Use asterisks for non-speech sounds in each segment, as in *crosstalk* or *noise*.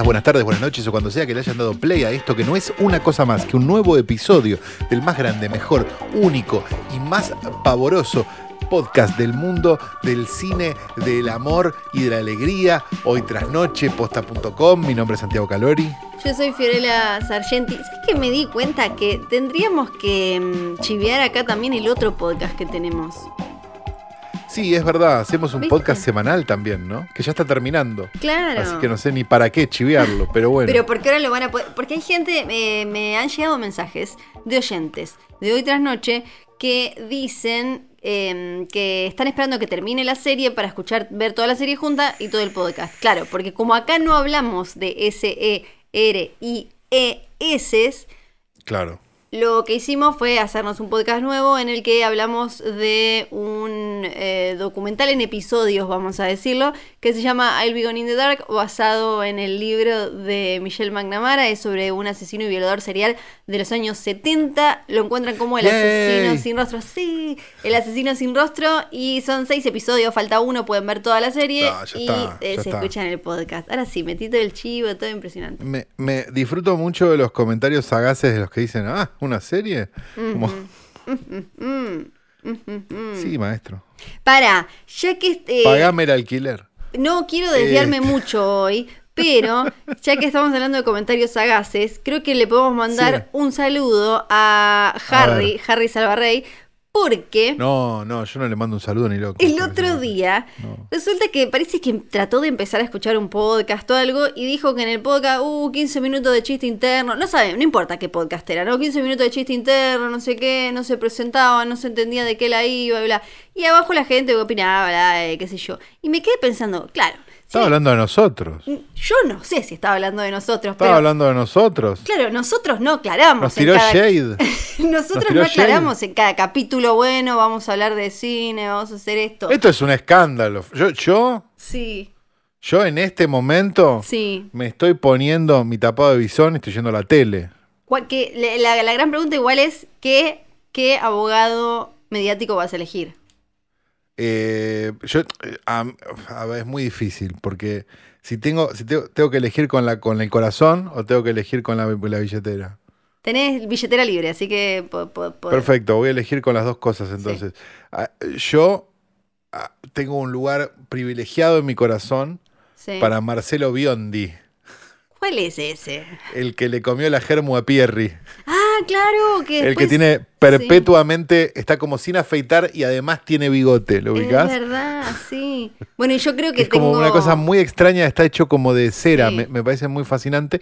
Buenas tardes, buenas noches o cuando sea que le hayan dado play a esto que no es una cosa más que un nuevo episodio del más grande, mejor, único y más pavoroso podcast del mundo del cine, del amor y de la alegría. Hoy tras noche, posta.com. Mi nombre es Santiago Calori. Yo soy Fiorella Sargenti. Es que me di cuenta que tendríamos que mm, chivear acá también el otro podcast que tenemos. Sí, es verdad, hacemos un ¿Viste? podcast semanal también, ¿no? Que ya está terminando. Claro. Así que no sé ni para qué chivearlo, pero bueno. Pero porque ahora lo van a poder. Porque hay gente, eh, me han llegado mensajes de oyentes de hoy tras noche que dicen eh, que están esperando que termine la serie para escuchar, ver toda la serie junta y todo el podcast. Claro, porque como acá no hablamos de S-E-R-I-E-S, Claro. Lo que hicimos fue hacernos un podcast nuevo en el que hablamos de un eh, documental en episodios, vamos a decirlo, que se llama I'll Be Gone in the Dark, basado en el libro de Michelle McNamara, es sobre un asesino y violador serial de los años 70. Lo encuentran como el Yay. asesino sin rostro, sí, el asesino sin rostro, y son seis episodios, falta uno, pueden ver toda la serie Ah, ya y está, eh, se está. escuchan el podcast. Ahora sí, metí todo el chivo, todo impresionante. Me, me disfruto mucho de los comentarios sagaces de los que dicen, ah, ¿una serie? Como, sí, maestro. Para, ya que este, Pagame el alquiler. No quiero desviarme Eh. mucho hoy, pero ya que estamos hablando de comentarios sagaces, creo que le podemos mandar Sí. un saludo a Harry. Harry Salvarrey, porque No, no, yo no le mando un saludo ni loco. el otro día No. resulta que parece que trató de empezar a escuchar un podcast o algo y dijo que en el podcast, uh, 15 minutos de chiste interno, no sabe, no importa qué podcast era, ¿no? 15 minutos de chiste interno, no sé qué, no se presentaba, no se entendía de qué la iba, bla. Y abajo la gente opinaba, bla, eh, qué sé yo. Y me quedé pensando, claro. Estaba sí, hablando de nosotros. yo no sé si estaba hablando de nosotros, Estaba pero hablando de nosotros. claro, nosotros no aclaramos. Nos en tiró cada- shade. *laughs* nosotros tiró no aclaramos shade. en cada capítulo, bueno, vamos a hablar de cine, vamos a hacer esto. Esto es un escándalo. Yo, yo, Sí, yo en este momento sí. me estoy poniendo mi tapado de bisón y estoy yendo a la tele. ¿Cuál- que- la, la- la gran pregunta igual es ¿qué, qué abogado mediático vas a elegir? Eh, yo, eh, a, a ver, es muy difícil porque si tengo, si tengo, tengo que elegir con la con el corazón o tengo que elegir con la, la billetera. Tenés billetera libre, así que... po- po- po- Perfecto, voy a elegir con las dos cosas entonces. Ah, Yo ah, tengo un lugar privilegiado en mi corazón sí. para Marcelo Biondi, ¿Cuál es ese? el que le comió la germu a Pierri, Ah, claro, que el que después- tiene perpetuamente, está como sin afeitar y además tiene bigote, ¿lo Es ubicás? verdad, sí. Bueno, y yo creo que es como tengo... una cosa muy extraña, está hecho como de cera, Sí. me, me parece muy fascinante.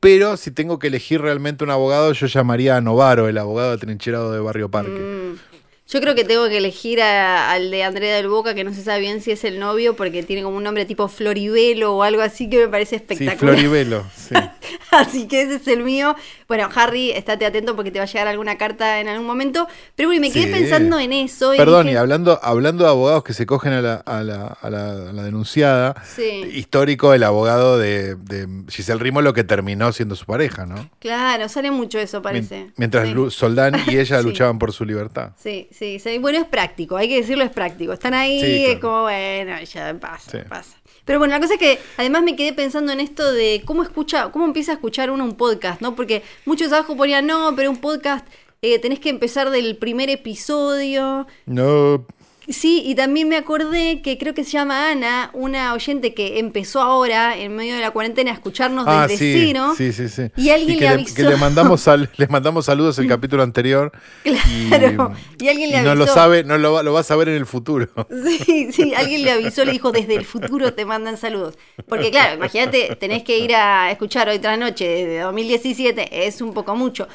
Pero si tengo que elegir realmente un abogado, yo llamaría a Novaro, el abogado atrincherado de Barrio Parque. Mm. Yo creo que tengo que elegir a- al de Andrea del Boca, que no se sabe bien si es el novio, porque tiene como un nombre tipo Floribelo o algo así que me parece sí, espectacular. Floribelo. Sí. *laughs* Así que ese es el mío. Bueno, Harry, estate atento porque te va a llegar alguna carta en algún momento. Pero bueno, me quedé Sí. pensando en eso. y Perdón, dije, y hablando, hablando de abogados que se cogen a la, a la, a la- a la denunciada, Sí. histórico el abogado de, de Giselle Rimolo que terminó siendo su pareja, ¿no? Claro, sale mucho eso, parece. Mientras Sí. Soldán y ella *laughs* luchaban por su libertad. Sí, sí, sí. Bueno, es práctico, hay que decirlo, es práctico. Están ahí, Sí, es como, bueno, ya pasa, Sí. pasa. Pero bueno, la cosa es que además me quedé pensando en esto de cómo escucha, cómo empieza a escuchar uno un podcast, ¿no? Porque muchos abajo ponían, no, pero un podcast eh, tenés que empezar del primer episodio. No, Sí, y también me acordé que creo que se llama Ana, una oyente que empezó ahora, en medio de la cuarentena, a escucharnos Ah, desde sí, sí, sí, sí. Y alguien que le le, avisó. que le mandamos sal- *laughs* les mandamos saludos el capítulo anterior. Claro, y alguien le no lo avisó. sabe, no lo, va- lo vas a ver en el futuro. *laughs* Sí, sí, alguien le avisó, le dijo, desde el futuro te mandan saludos. Porque claro, imagínate, tenés que ir a escuchar hoy tras noche de 2017, es un poco mucho.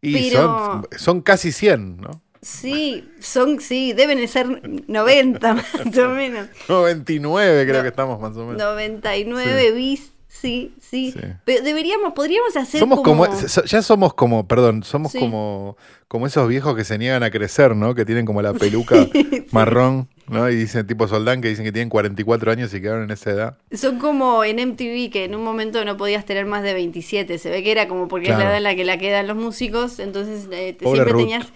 Y Pero- son, son casi 100, ¿no? Sí, son, sí, deben de ser 90 *laughs* más o menos. 99 creo No. que estamos más o menos. 99 bis Sí, sí, Sí. Pero deberíamos, podríamos hacer Somos como, ya somos como, perdón, somos Sí. como, como esos viejos que se niegan a crecer, ¿no? Que tienen como la *laughs* peluca marrón, ¿no? Y dicen tipo Soldán que dicen que tienen 44 años y quedaron en esa edad. Son como en MTV que en un momento no podías tener más de 27. Se ve que era como porque es la edad en la que la quedan los músicos. Entonces eh, siempre Ruth. tenías,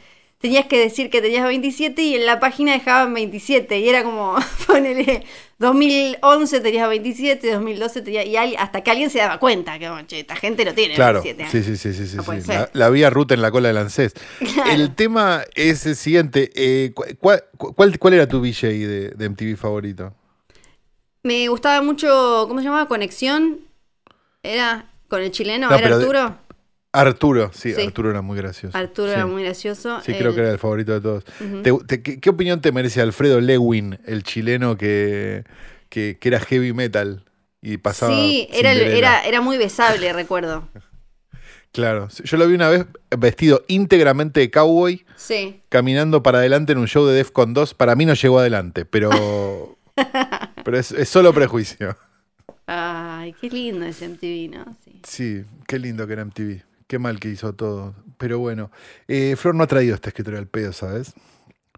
tenías que decir que tenías 27 y en la página dejaban 27. Y era como, *laughs* ponele, 2011 tenías 27, 2012 tenías... Y al- hasta que alguien se daba cuenta que, "Oh, che, esta gente no tiene Claro, 27 años. sí, sí, sí, sí, sí, No. La, la vi a Ruth en la cola del ANSES. Claro. El tema es el siguiente, eh, cu- ¿cuál, cuál, cuál era tu VJ de, de MTV favorito? Me gustaba mucho, ¿cómo se llamaba? Conexión. Era con el chileno, No, ¿era Arturo? Arturo, sí, Sí. Arturo era muy gracioso. Arturo Sí. era muy gracioso. Sí, creo que era el favorito de todos. Ujú. Te- te- ¿qué, qué opinión te merece Alfredo Lewin, el chileno que, que, que era heavy metal y pasaba? Sí, era, era, era muy besable, recuerdo. *laughs* Claro, yo lo vi una vez vestido íntegramente de cowboy, Sí. caminando para adelante en un show de Defcon 2. Para mí no llegó adelante, pero, *laughs* pero es, es solo prejuicio. Ay, qué lindo ese MTV, ¿no? Sí. Sí, qué lindo que era MTV. Qué mal que hizo todo. Pero bueno, eh, Flor no ha traído este escritorio al pedo, ¿sabes?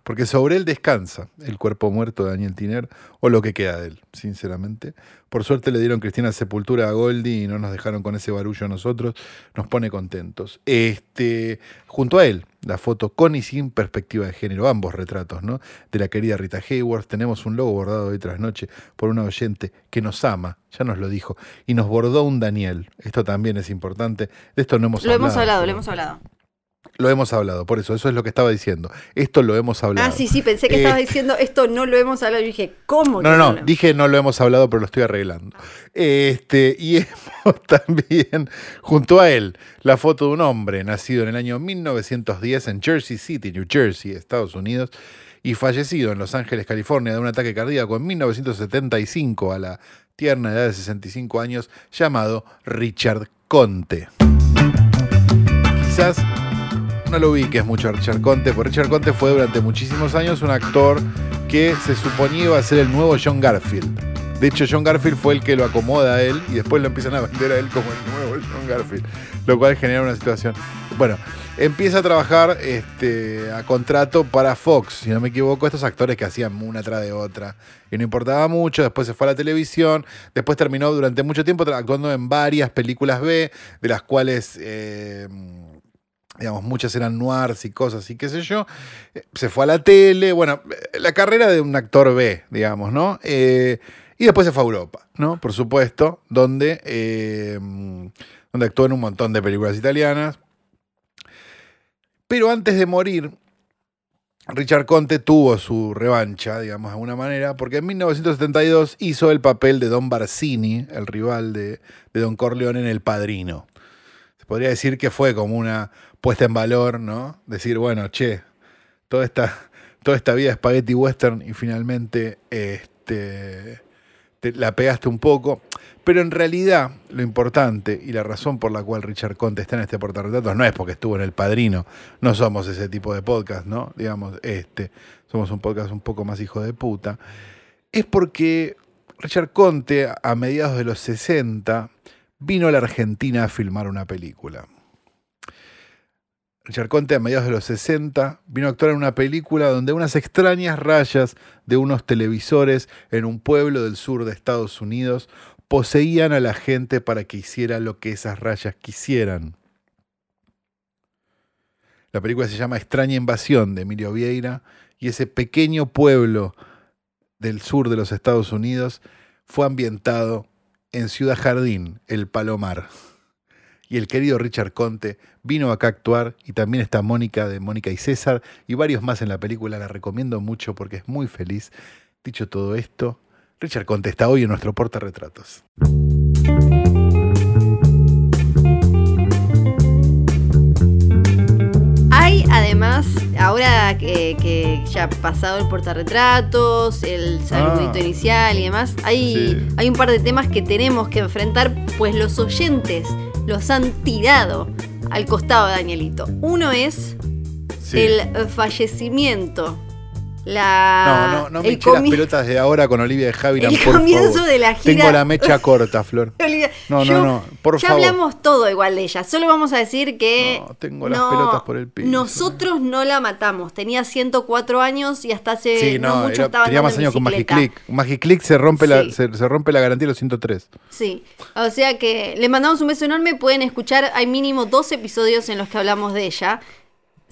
Porque sobre él descansa el cuerpo muerto de Daniel Tiner, o lo que queda de él, sinceramente. Por suerte le dieron cristiana sepultura a Goldie y no nos dejaron con ese barullo a nosotros. Nos pone contentos. Este, junto a él, la foto con y sin perspectiva de género, ambos retratos, ¿no? De la querida Rita Hayworth. Tenemos un logo bordado hoy tras noche por una oyente que nos ama, ya nos lo dijo, y nos bordó un Daniel. Esto también es importante. De esto no hemos Lo hablado. hemos hablado, lo hemos hablado. Lo hemos hablado, por eso, eso es lo que estaba diciendo. Esto lo hemos hablado. Ah, sí, sí, pensé que Eh, estabas diciendo esto no lo hemos hablado. Yo dije, ¿cómo? No, no, no, dije no lo hemos hablado, pero lo estoy arreglando. Este, y *laughs* hemos también, junto a él, la foto de un hombre nacido en el año 1910 en Jersey City, New Jersey, Estados Unidos, y fallecido en Los Ángeles, California, de un ataque cardíaco en 1975 a la tierna edad de 65 años, llamado Richard Conte. Quizás no lo ubiques mucho a Richard Conte, porque Richard Conte fue durante muchísimos años un actor que se suponía iba a ser el nuevo John Garfield. De hecho, John Garfield fue el que lo acomoda a él y después lo empiezan a vender a él como el nuevo John Garfield, lo cual genera una situación. Bueno, empieza a trabajar este, a contrato para Fox, si no me equivoco, estos actores que hacían una tras de otra y no importaba mucho. Después se fue a la televisión, después terminó durante mucho tiempo actuando en varias películas B, de las cuales. eh, digamos, muchas eran noirs y cosas y qué sé yo. Eh, Se fue a la tele, bueno, eh, la carrera de un actor B, digamos, ¿no? Eh, y después se fue a Europa, ¿no? Por supuesto, donde, donde actuó en un montón de películas italianas. Pero antes de morir, Richard Conte tuvo su revancha, digamos, de alguna manera, porque en 1972 hizo el papel de Don Barsini, el rival de, de Don Corleone en El Padrino. Se podría decir que fue como una puesta en valor, ¿no? Decir, bueno, che, toda esta, toda esta vida de spaghetti western y finalmente este, te la pegaste un poco. Pero en realidad, lo importante y la razón por la cual Richard Conte está en este portarretratos no es porque estuvo en El Padrino. No somos ese tipo de podcast, ¿no? Digamos, este, somos un podcast un poco más hijo de puta. Es porque Richard Conte, a mediados de los 60, vino a la Argentina a filmar una película. Richard Conte, a mediados de los 60, vino a actuar en una película donde unas extrañas rayas de unos televisores en un pueblo del sur de Estados Unidos poseían a la gente para que hiciera lo que esas rayas quisieran. La película se llama Extraña Invasión de Emilio Vieira y ese pequeño pueblo del sur de los Estados Unidos fue ambientado en Ciudad Jardín, el Palomar. Y el querido Richard Conte vino acá a actuar y también está Mónica de Mónica y César y varios más en la película. La recomiendo mucho porque es muy feliz. Dicho todo esto, Richard Conte está hoy en nuestro portarretratos. Hay además, ahora que, que ya ha pasado el portarretratos, el saludito Ah. inicial y demás, hay, Sí. hay un par de temas que tenemos que enfrentar, pues los oyentes los han tirado al costado de Danielito. Uno es Sí. el fallecimiento la. No, no, no me eché las pelotas de ahora con Olivia de Havilland, el por comienzo favor. de la gira- Tengo la mecha corta, Flor. *laughs* No, no, yo- no, por ya favor. hablamos todo igual de ella. Solo vamos a decir que. No, tengo las pelotas por el piso. Nosotros no la matamos. Tenía 104 años y hasta hace Sí, no, no, mucho era- estaba tenía más años con bicicleta. Magiclick. Magiclick se rompe, la, se, se rompe la garantía de los 103. Sí, o sea que le mandamos un beso enorme. Pueden escuchar, hay mínimo dos episodios en los que hablamos de ella.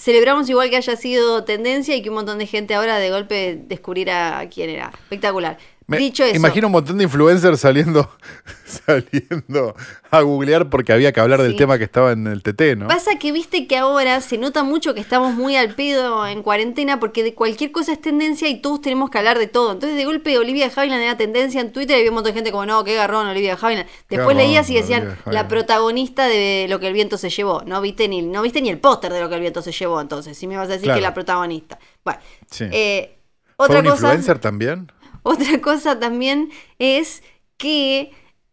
Celebramos igual que haya sido tendencia y que un montón de gente ahora de golpe descubriera quién era. Espectacular. Me Dicho eso, imagino un montón de influencers saliendo, *laughs* saliendo a googlear porque había que hablar del tema que estaba en el TT, ¿no? pasa que viste que ahora se nota mucho que estamos muy al pedo en cuarentena porque de cualquier cosa es tendencia y todos tenemos que hablar de todo. Entonces de golpe Olivia de Havilland era tendencia en Twitter y había un montón de gente como, no, qué garrón Olivia de Havilland. Después garrón, leías y decían, de la protagonista de lo que el viento se llevó. No viste ni, no viste ni el póster de lo que el viento se llevó entonces, si me vas a decir Claro. que la protagonista. Bueno, Sí. eh, ¿Fue otra un cosa... influencer también? *laughs* Otra cosa también es que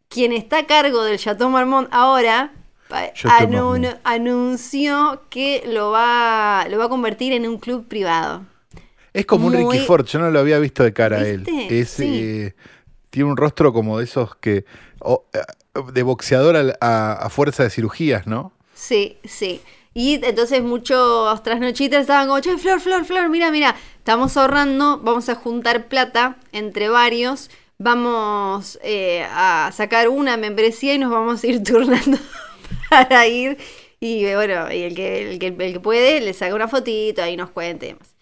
quien está a cargo del Chateau Marmont ahora Marmont. anunció que lo va, lo va a convertir en un club privado. Es como un Ricky Ford, yo no lo había visto de cara a él. ¿Viste? Es, Sí. eh, tiene un rostro como de esos que. eh, de boxeador a, a fuerza de cirugías, ¿no? Sí, sí. Y entonces muchos trasnochitas estaban como, che, Flor, Flor, Flor, mira, mira, estamos ahorrando, vamos a juntar plata entre varios, vamos eh, a sacar una membresía y nos vamos a ir *laughs* turnando para ir. Y bueno, y el que, el que, el que puede le saca una fotito y nos cuente y demás.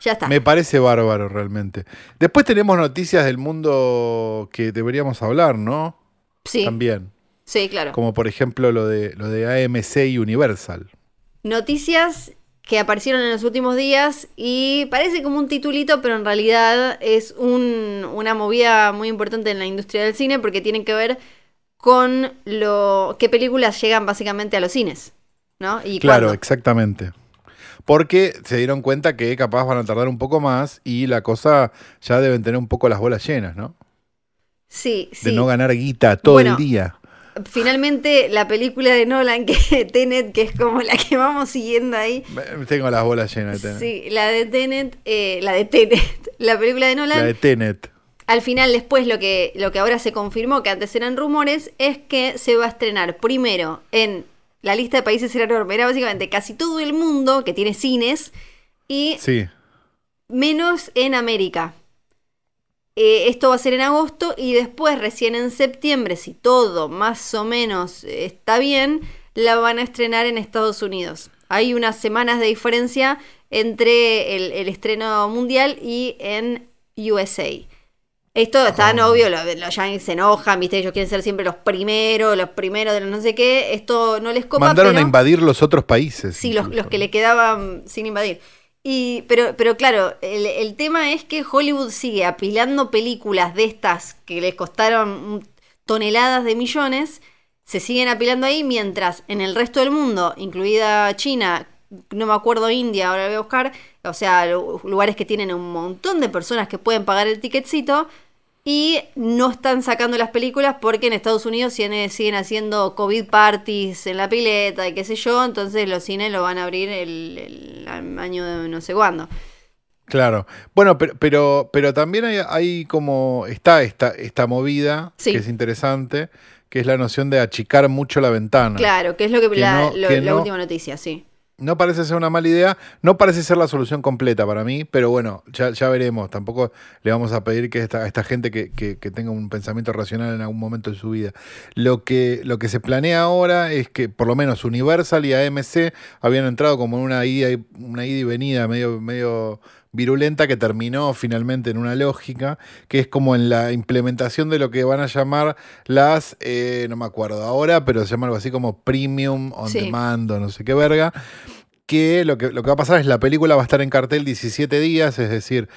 Ya está. Me parece bárbaro realmente. Después tenemos noticias del mundo que deberíamos hablar, ¿no? sí, También. sí, claro. Como por ejemplo lo de lo de AMC y Universal. Noticias que aparecieron en los últimos días y parece como un titulito, pero en realidad es un- una movida muy importante en la industria del cine porque tienen que ver con lo qué películas llegan básicamente a los cines, ¿no? Y Claro, cuándo. exactamente. Porque se dieron cuenta que capaz van a tardar un poco más y la cosa ya deben tener un poco las bolas llenas, ¿no? Sí, De sí. no ganar guita todo Bueno, el día. Finalmente la película de Nolan que *laughs* Tenet, que es como la que vamos siguiendo ahí. Tengo las bolas llenas de Tenet. Sí, la de Tenet, eh, la de Tenet, *laughs* la película de Nolan. La de Tenet. Al final, después, lo que, lo que ahora se confirmó, que antes eran rumores, es que se va a estrenar primero en la lista de países era enorme. Era básicamente casi todo el mundo que tiene cines y Sí. menos en América. Eh, esto va a ser en agosto y después, recién en septiembre, si todo más o menos está bien, la van a estrenar en Estados Unidos. Hay unas semanas de diferencia entre el, el estreno mundial y en USA. Esto está tan obvio, lo- los yankees se enojan, ¿viste? Ellos quieren ser siempre los primeros, los primeros de los no sé qué. Esto no les copa, Mandaron a invadir los otros países. Sí, los, los que le quedaban sin invadir. Y, pero, pero claro, el, el tema es que Hollywood sigue apilando películas de estas que les costaron toneladas de millones, se siguen apilando ahí, mientras en el resto del mundo, incluida China, no me acuerdo India, ahora voy a buscar, o sea, lu- lugares que tienen un montón de personas que pueden pagar el ticketcito, y no están sacando las películas porque en Estados Unidos siguen, haciendo COVID parties en la pileta y qué sé yo. Entonces los cines lo van a abrir el, el año de no sé cuándo. Claro. Bueno, pero, pero, pero también hay, hay como. Está esta, esta movida Sí. que es interesante, que es la noción de achicar mucho la ventana. Claro, que es lo que, Que la, no- lo- que la no- última noticia, sí. No parece ser una mala idea, no parece ser la solución completa para mí, pero bueno, ya, ya veremos. Tampoco le vamos a pedir que esta, a esta gente que, que- que tenga un pensamiento racional en algún momento de su vida. Lo que, lo que se planea ahora es que por lo menos Universal y AMC habían entrado como en una ida y, una ida y venida medio, medio virulenta que terminó finalmente en una lógica, que es como en la implementación de lo que van a llamar las, eh, no me acuerdo ahora, pero se llama algo así como Premium On Sí. Demand o no sé qué verga, que lo, que lo que va a pasar es la película va a estar en cartel 17 días, es decir,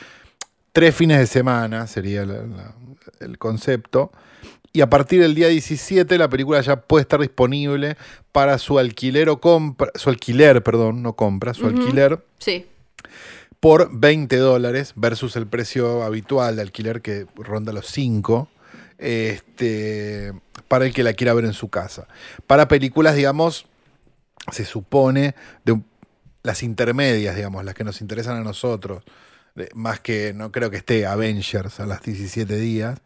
tres fines de semana sería la- la- el concepto. Y a partir del día 17 la película ya puede estar disponible para su alquiler o compra, su alquiler, perdón, no compra, su alquiler Sí. Por 20 dólares versus el precio habitual de alquiler que ronda los 5 este, para el que la quiera ver en su casa. Para películas, digamos, se supone, de un- las intermedias, digamos, las que nos interesan a nosotros. Más que no creo que esté Avengers a las 17 días,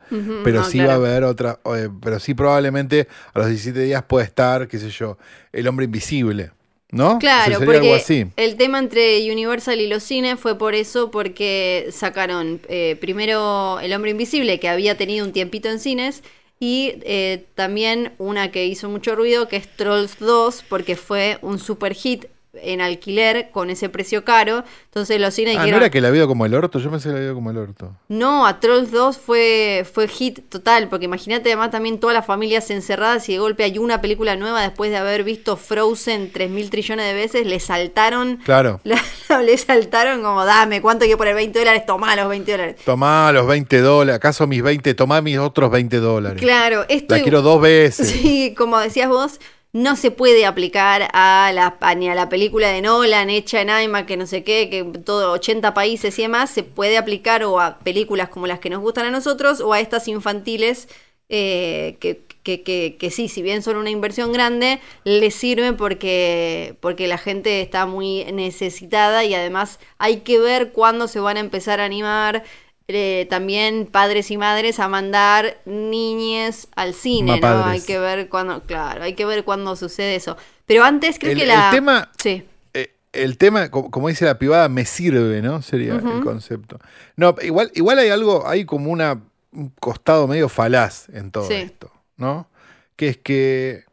pero no, sí claro. va a haber otra, eh, pero sí probablemente a los 17 días puede estar, qué sé yo, el hombre invisible, ¿no? Claro, O sea, porque así. el tema entre Universal y los cines fue por eso, porque sacaron eh, primero El Hombre Invisible, que había tenido un tiempito en cines, y eh, también una que hizo mucho ruido, que es Trolls 2, porque fue un super hit en alquiler con ese precio caro. Entonces los cines Ah, ¿no dijeron... era que la vio como el orto? Yo pensé que la vio como el orto. No, a Trolls 2 fue, fue hit total, porque imagínate además también todas las familias encerradas y de golpe hay una película nueva después de haber visto Frozen 3 mil trillones de veces, le saltaron, Claro. *laughs* le saltaron como, dame, ¿cuánto hay que poner 20 dólares? Tomá los 20 dólares. Tomá los 20 dólares, ¿acaso mis 20? Tomá mis otros 20 dólares. Claro, esto... La quiero dos veces. *laughs* Sí, como decías vos, no se puede aplicar a la, ni a la película de Nolan hecha en IMAX, que no sé qué, que todo 80 países y demás, se puede aplicar o a películas como las que nos gustan a nosotros o a estas infantiles eh, que, que, que, que sí, si bien son una inversión grande, les sirve porque, porque la gente está muy necesitada y además hay que ver cuándo se van a empezar a animar eh, también padres y madres a mandar niñes al cine, ¿no? Hay que ver cuándo, claro, hay que ver cuándo sucede eso. Pero antes creo El- que la... el tema- Sí. Eh, el tema, co- como dice la privada, me sirve, ¿no? Sería el concepto. No, igual, igual hay algo, hay como una, un costado medio falaz en todo Sí. esto, ¿no? Que es que,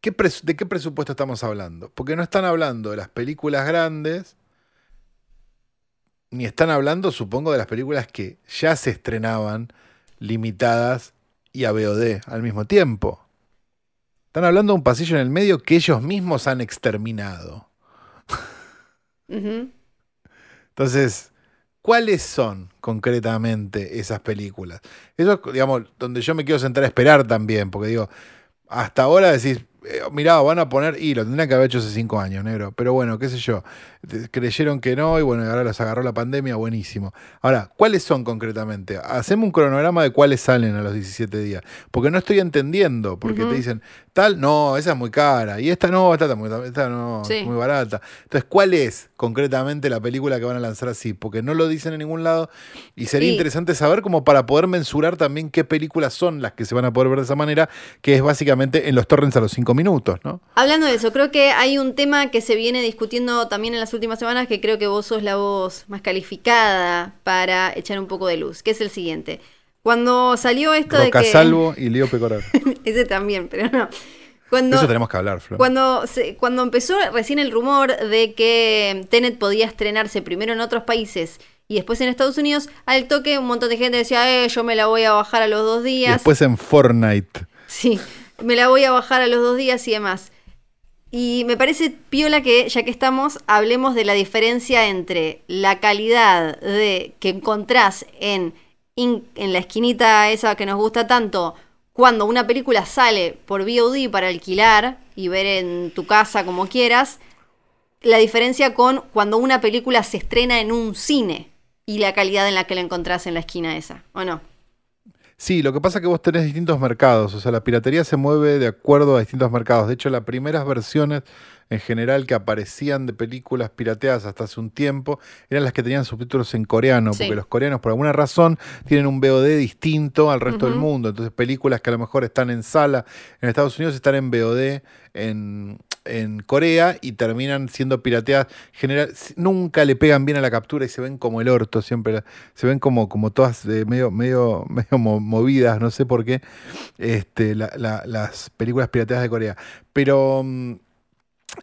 ¿qué pres- ¿de qué presupuesto estamos hablando? Porque no están hablando de las películas grandes, ni están hablando, supongo, de las películas que ya se estrenaban limitadas y a VOD al mismo tiempo. Están hablando de un pasillo en el medio que ellos mismos han exterminado. Entonces, ¿cuáles son concretamente esas películas? Eso es, digamos, donde yo me quiero sentar a esperar también, porque digo, hasta ahora decís, eh, mirá, van a poner, y lo tendrían que haber hecho hace cinco años, negro, pero bueno, qué sé yo, creyeron que no, y bueno, ahora los agarró la pandemia, buenísimo. Ahora, ¿cuáles son concretamente? Hacemos un cronograma de cuáles salen a los 17 días, porque no estoy entendiendo, porque te dicen, tal, no, esa es muy cara, y esta no, esta, muy, esta no, Sí. es muy barata. Entonces, ¿cuál es concretamente la película que van a lanzar así? Porque no lo dicen en ningún lado y sería interesante saber como para poder mensurar también qué películas son las que se van a poder ver de esa manera, que es básicamente en los torrents a los cinco minutos, ¿no? Hablando de eso, creo que hay un tema que se viene discutiendo también en las últimas semanas que creo que vos sos la voz más calificada para echar un poco de luz, que es el siguiente. Cuando salió esto Roca de que... Salvo y Leo Pecorar. *laughs* Ese también, pero no. Cuando, Eso tenemos que hablar, Flor. Cuando, se- cuando empezó recién el rumor de que Tenet podía estrenarse primero en otros países y después en Estados Unidos, al toque un montón de gente decía, eh, yo me la voy a bajar a los dos Y días. después en Fortnite. Sí, me la voy a bajar a los dos días y demás. Y me parece piola que, ya que estamos, hablemos de la diferencia entre la calidad de que encontrás en, en la esquinita esa que nos gusta tanto, cuando una película sale por VOD para alquilar y ver en tu casa como quieras, la diferencia con cuando una película se estrena en un cine y la calidad en la que la encontrás en la esquina esa, ¿o no? Sí, lo que pasa es que vos tenés distintos mercados, o sea, la piratería se mueve de acuerdo a distintos mercados. De hecho, las primeras versiones en general que aparecían de películas pirateadas hasta hace un tiempo eran las que tenían subtítulos en coreano, Sí. porque los coreanos por alguna razón tienen un VOD distinto al resto del mundo. Entonces, películas que a lo mejor están en sala en Estados Unidos están en VOD en, en Corea y terminan siendo pirateadas. General, nunca le pegan bien a la captura y se ven como el orto, siempre se ven como, como todas medio, medio, *laughs* medio mo- movidas, no sé por qué, este, la- las películas pirateadas de Corea. Pero mm,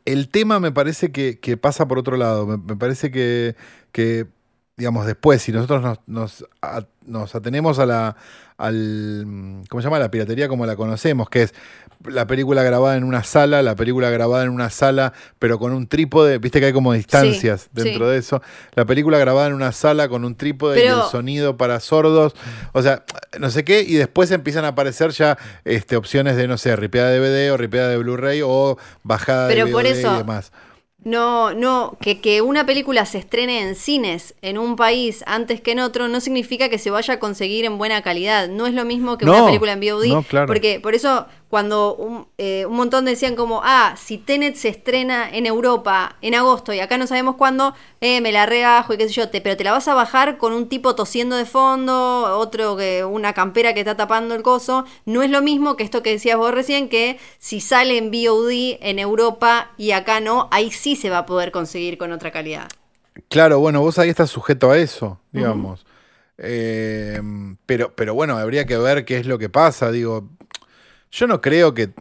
el tema me parece que, que pasa por otro lado. Me, me parece que, que, digamos, después, si nosotros nos, nos, a- nos atenemos a la, al, ¿cómo se llama? La piratería como la conocemos, que es la película grabada en una sala, la película grabada en una sala, pero con un trípode, viste que hay como distancias Sí, dentro sí. de eso. La película grabada en una sala con un trípode y el sonido para sordos, o sea, no sé qué, y después empiezan a aparecer ya este, opciones de, no sé, ripeada de DVD o ripeada de Blu-ray o bajada Pero de por VOD eso- y demás. No, no, que, que una película se estrene en cines en un país antes que en otro no significa que se vaya a conseguir en buena calidad. No es lo mismo que No, una película en VOD. no, claro. Porque por eso, cuando un, eh, un montón decían como, ah, si Tenet se estrena en Europa en agosto y acá no sabemos cuándo, eh, me la rebajo y qué sé yo, te, pero te la vas a bajar con un tipo tosiendo de fondo, otro que una campera que está tapando el coso, no es lo mismo que esto que decías vos recién, que si sale en VOD en Europa y acá no, ahí sí se va a poder conseguir con otra calidad. Claro, bueno, vos ahí estás sujeto a eso, digamos. Eh, pero, pero bueno, habría que ver qué es lo que pasa. Digo, yo no creo que.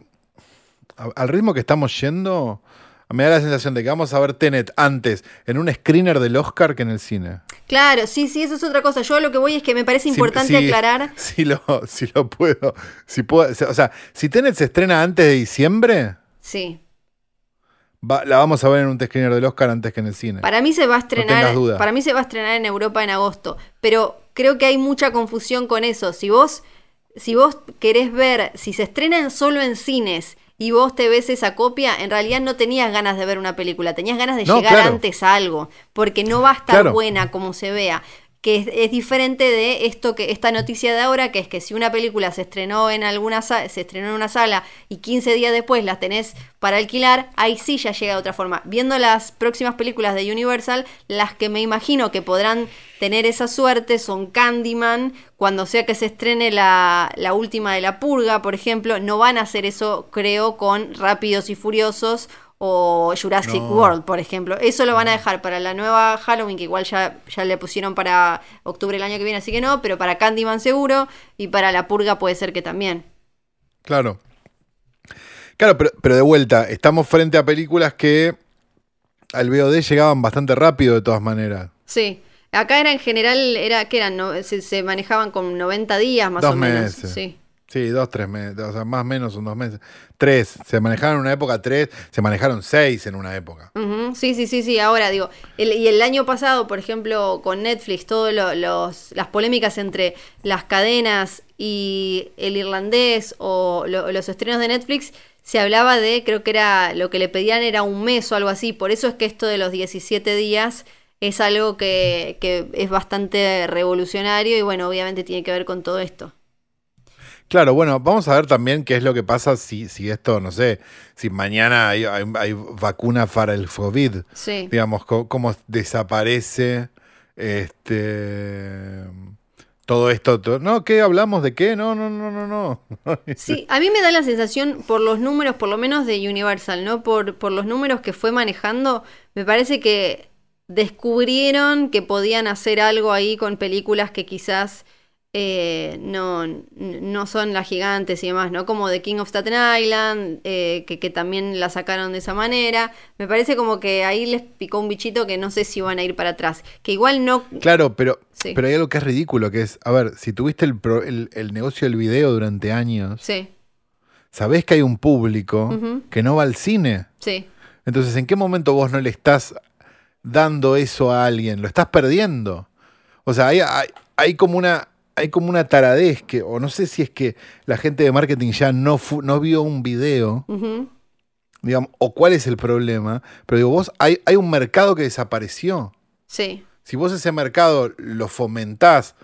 a- Al ritmo que estamos yendo, me da la sensación de que vamos a ver Tenet antes en un screener del Oscar que en el cine. Claro, sí, sí, eso es otra cosa. Yo lo que voy es que me parece importante Si- si- aclarar. *laughs* Si lo, si lo puedo. Si puedo. O sea, si Tenet se estrena antes de diciembre, Sí. va- la vamos a ver en un screener del Oscar antes que en el cine. Para mí se va a estrenar, duda. para mí se va a estrenar en Europa en agosto, pero creo que hay mucha confusión con eso. Si vos, si vos querés ver, si se estrenan solo en cines y vos te ves esa copia, en realidad no tenías ganas de ver una película, tenías ganas de No, llegar claro. antes a algo, porque no va a estar Claro. buena como se vea. Que es, es diferente de esto que esta noticia de ahora, que es que si una película se estrenó en alguna se estrenó en una sala y 15 días después las tenés para alquilar, ahí sí ya llega de otra forma. Viendo las próximas películas de Universal, las que me imagino que podrán tener esa suerte son Candyman, cuando sea que se estrene la, la última de la purga, por ejemplo, no van a hacer eso, creo, con Rápidos y Furiosos o Jurassic No. World, por ejemplo. Eso lo van a dejar para la nueva Halloween, que igual ya, ya le pusieron para octubre del año que viene, así que no, pero para Candyman seguro y para la purga puede ser que también. Claro. Claro, pero, pero de vuelta, estamos frente a películas que al VOD llegaban bastante rápido de todas maneras. Sí. Acá era en general, era que eran, no- se, se manejaban con 90 días más Dos o menos. meses. Sí. Sí, dos, tres meses, o sea, más o menos son dos meses. Tres, se manejaron en una época tres, se manejaron seis en una época. Sí, sí, sí, sí. Ahora digo, el- y el año pasado, por ejemplo, con Netflix, todas las polémicas entre las cadenas y el irlandés o lo- los estrenos de Netflix, se hablaba de, creo que era, lo que le pedían era un mes o algo así. Por eso es que esto de los 17 días es algo que, que es bastante revolucionario y bueno, obviamente tiene que ver con todo esto. Claro, bueno, vamos a ver también qué es lo que pasa si, si esto, no sé, si mañana hay, hay- hay vacuna para el COVID, Sí. digamos, cómo, desaparece este todo esto. to- no, ¿qué hablamos de qué? No, no, no, no, no. *laughs* Sí, a mí me da la sensación, por los números, por lo menos de Universal, ¿no? Por, por los números que fue manejando, me parece que descubrieron que podían hacer algo ahí con películas que quizás eh, no, no son las gigantes y demás, ¿no? Como The King of Staten Island, eh, que, que también la sacaron de esa manera. Me parece como que ahí les picó un bichito que no sé si van a ir para atrás. Que igual no... Claro, pero, Sí. pero hay algo que es ridículo, que es, a ver, si tuviste el, pro- el- el negocio del video durante años, Sí, sabés que hay un público que no va al cine. sí. Entonces, ¿en qué momento vos no le estás dando eso a alguien? Lo estás perdiendo. O sea, hay, hay, hay como una hay como una taradez que, o no sé si es que la gente de marketing ya no, no vio un video, digamos, o cuál es el problema, pero digo, vos, hay, hay un mercado que desapareció. Sí. Si vos ese mercado lo fomentás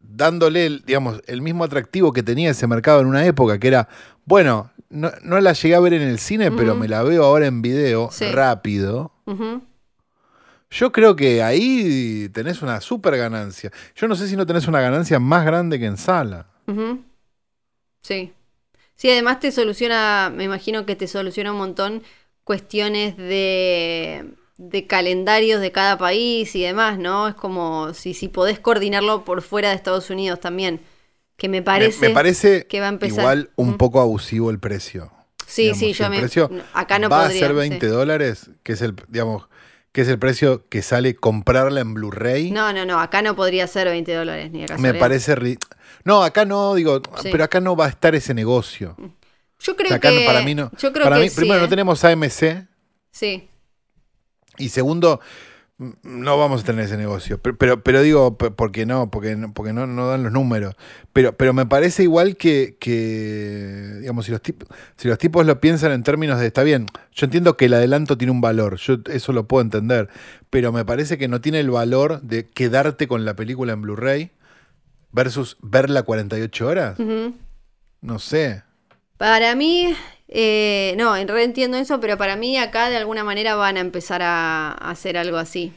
dándole, digamos, el mismo atractivo que tenía ese mercado en una época, que era, bueno, no, no la llegué a ver en el cine, pero me la veo ahora en video Sí. rápido. Yo creo que ahí tenés una super ganancia. Yo no sé si no tenés una ganancia más grande que en sala. Sí. Sí, además te soluciona, me imagino que te soluciona un montón cuestiones de, de calendarios de cada país y demás, ¿no? Es como si, si podés coordinarlo por fuera de Estados Unidos también. Que me parece. me, parece que va a empezar. igual un poco abusivo el precio. Sí, Digamos, sí, yo el me. precio acá no va podría. a ser 20 sí. dólares, que es el, digamos, que es el precio que sale comprarla en Blu-ray. No, no, no, acá no podría ser 20 dólares ni de Me parece ri- No, acá no, digo, Sí. pero acá no va a estar ese negocio. Yo O creo sea, acá que. no- para mí no. Yo creo para que mí, sí, primero, ¿eh? no tenemos AMC. Sí. Y segundo, no vamos a tener ese negocio. Pero, pero, pero digo, porque no, porque no, porque no, no dan los números. Pero, pero me parece igual que, que digamos, si los, tipos, si los tipos lo piensan en términos de, está bien, yo entiendo que el adelanto tiene un valor, yo eso lo puedo entender, pero me parece que no tiene el valor de quedarte con la película en Blu-ray versus verla 48 horas. Ujú. No sé. Para mí, eh, no, en realidad entiendo eso, pero para mí acá de alguna manera van a empezar a, a hacer algo así.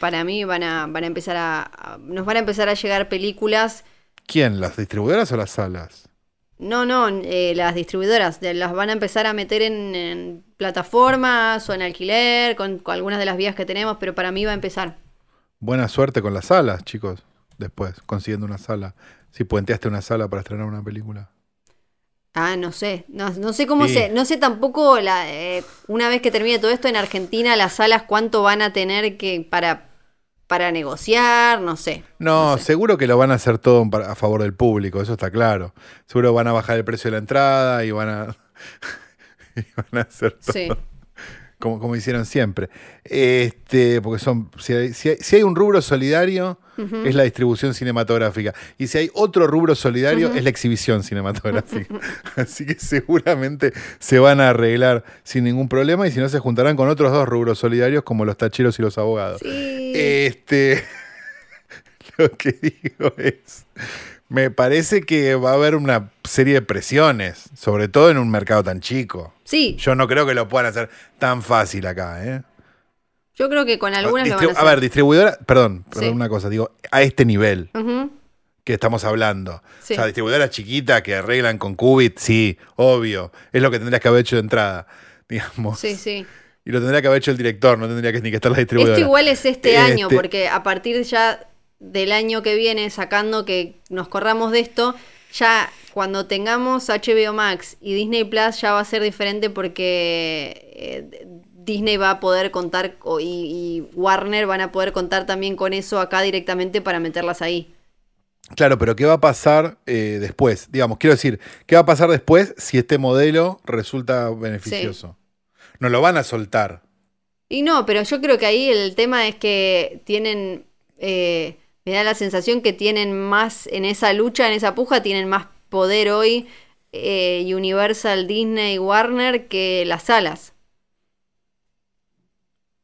Para mí van a, van a empezar a, a- Nos van a empezar a llegar películas. ¿Quién? ¿Las distribuidoras o las salas? No, no, eh, las distribuidoras de- las van a empezar a meter en, en plataformas o en alquiler, con, con algunas de las vías que tenemos, pero para mí va a empezar. Buena suerte con las salas, chicos. Después, consiguiendo una sala. Si puenteaste una sala para estrenar una película. Ah, no sé, no, no sé cómo Sí. sé, no sé tampoco la, eh, una vez que termine todo esto en Argentina las salas cuánto van a tener que para para negociar, no sé. No, No sé. seguro que lo van a hacer todo a favor del público, eso está claro. Seguro van a bajar el precio de la entrada y van a, *laughs* y van a hacer todo Sí. Como, como hicieron siempre. Este, porque son, si hay, si hay- si hay un rubro solidario, es la distribución cinematográfica. Y si hay otro rubro solidario, es la exhibición cinematográfica. *laughs* Así que seguramente se van a arreglar sin ningún problema y si no se juntarán con otros dos rubros solidarios como los tacheros y los abogados. Sí. Este, *laughs* lo que digo es, me parece que va a haber una serie de presiones, sobre todo en un mercado tan chico. Sí, Yo no creo que lo puedan hacer tan fácil acá, ¿eh? yo creo que con algunas lo van Distribu- a hacer. a ver, distribuidora, perdón, perdón Sí. una cosa, digo, a este nivel que estamos hablando. Sí. O sea, distribuidoras chiquitas que arreglan con Qubit, sí, obvio. Es lo que tendrías que haber hecho de entrada, *laughs* digamos. Sí, sí. Y lo tendría que haber hecho el director, no tendría que ni que estar la distribuidora. Esto igual es este, Este- año, porque a partir ya del año que viene, sacando que nos corramos de esto, ya cuando tengamos HBO Max y Disney Plus ya va a ser diferente porque eh, Disney va a poder contar y Warner van a poder contar también con eso acá directamente para meterlas ahí. Claro, pero ¿qué va a pasar eh, después? Digamos, quiero decir, ¿qué va a pasar después si este modelo resulta beneficioso? No lo van a soltar. Y no, pero yo creo que ahí el tema es que tienen, eh, me da la sensación que tienen más, en esa lucha, en esa puja, tienen más poder hoy eh, Universal, Disney, Warner que las salas.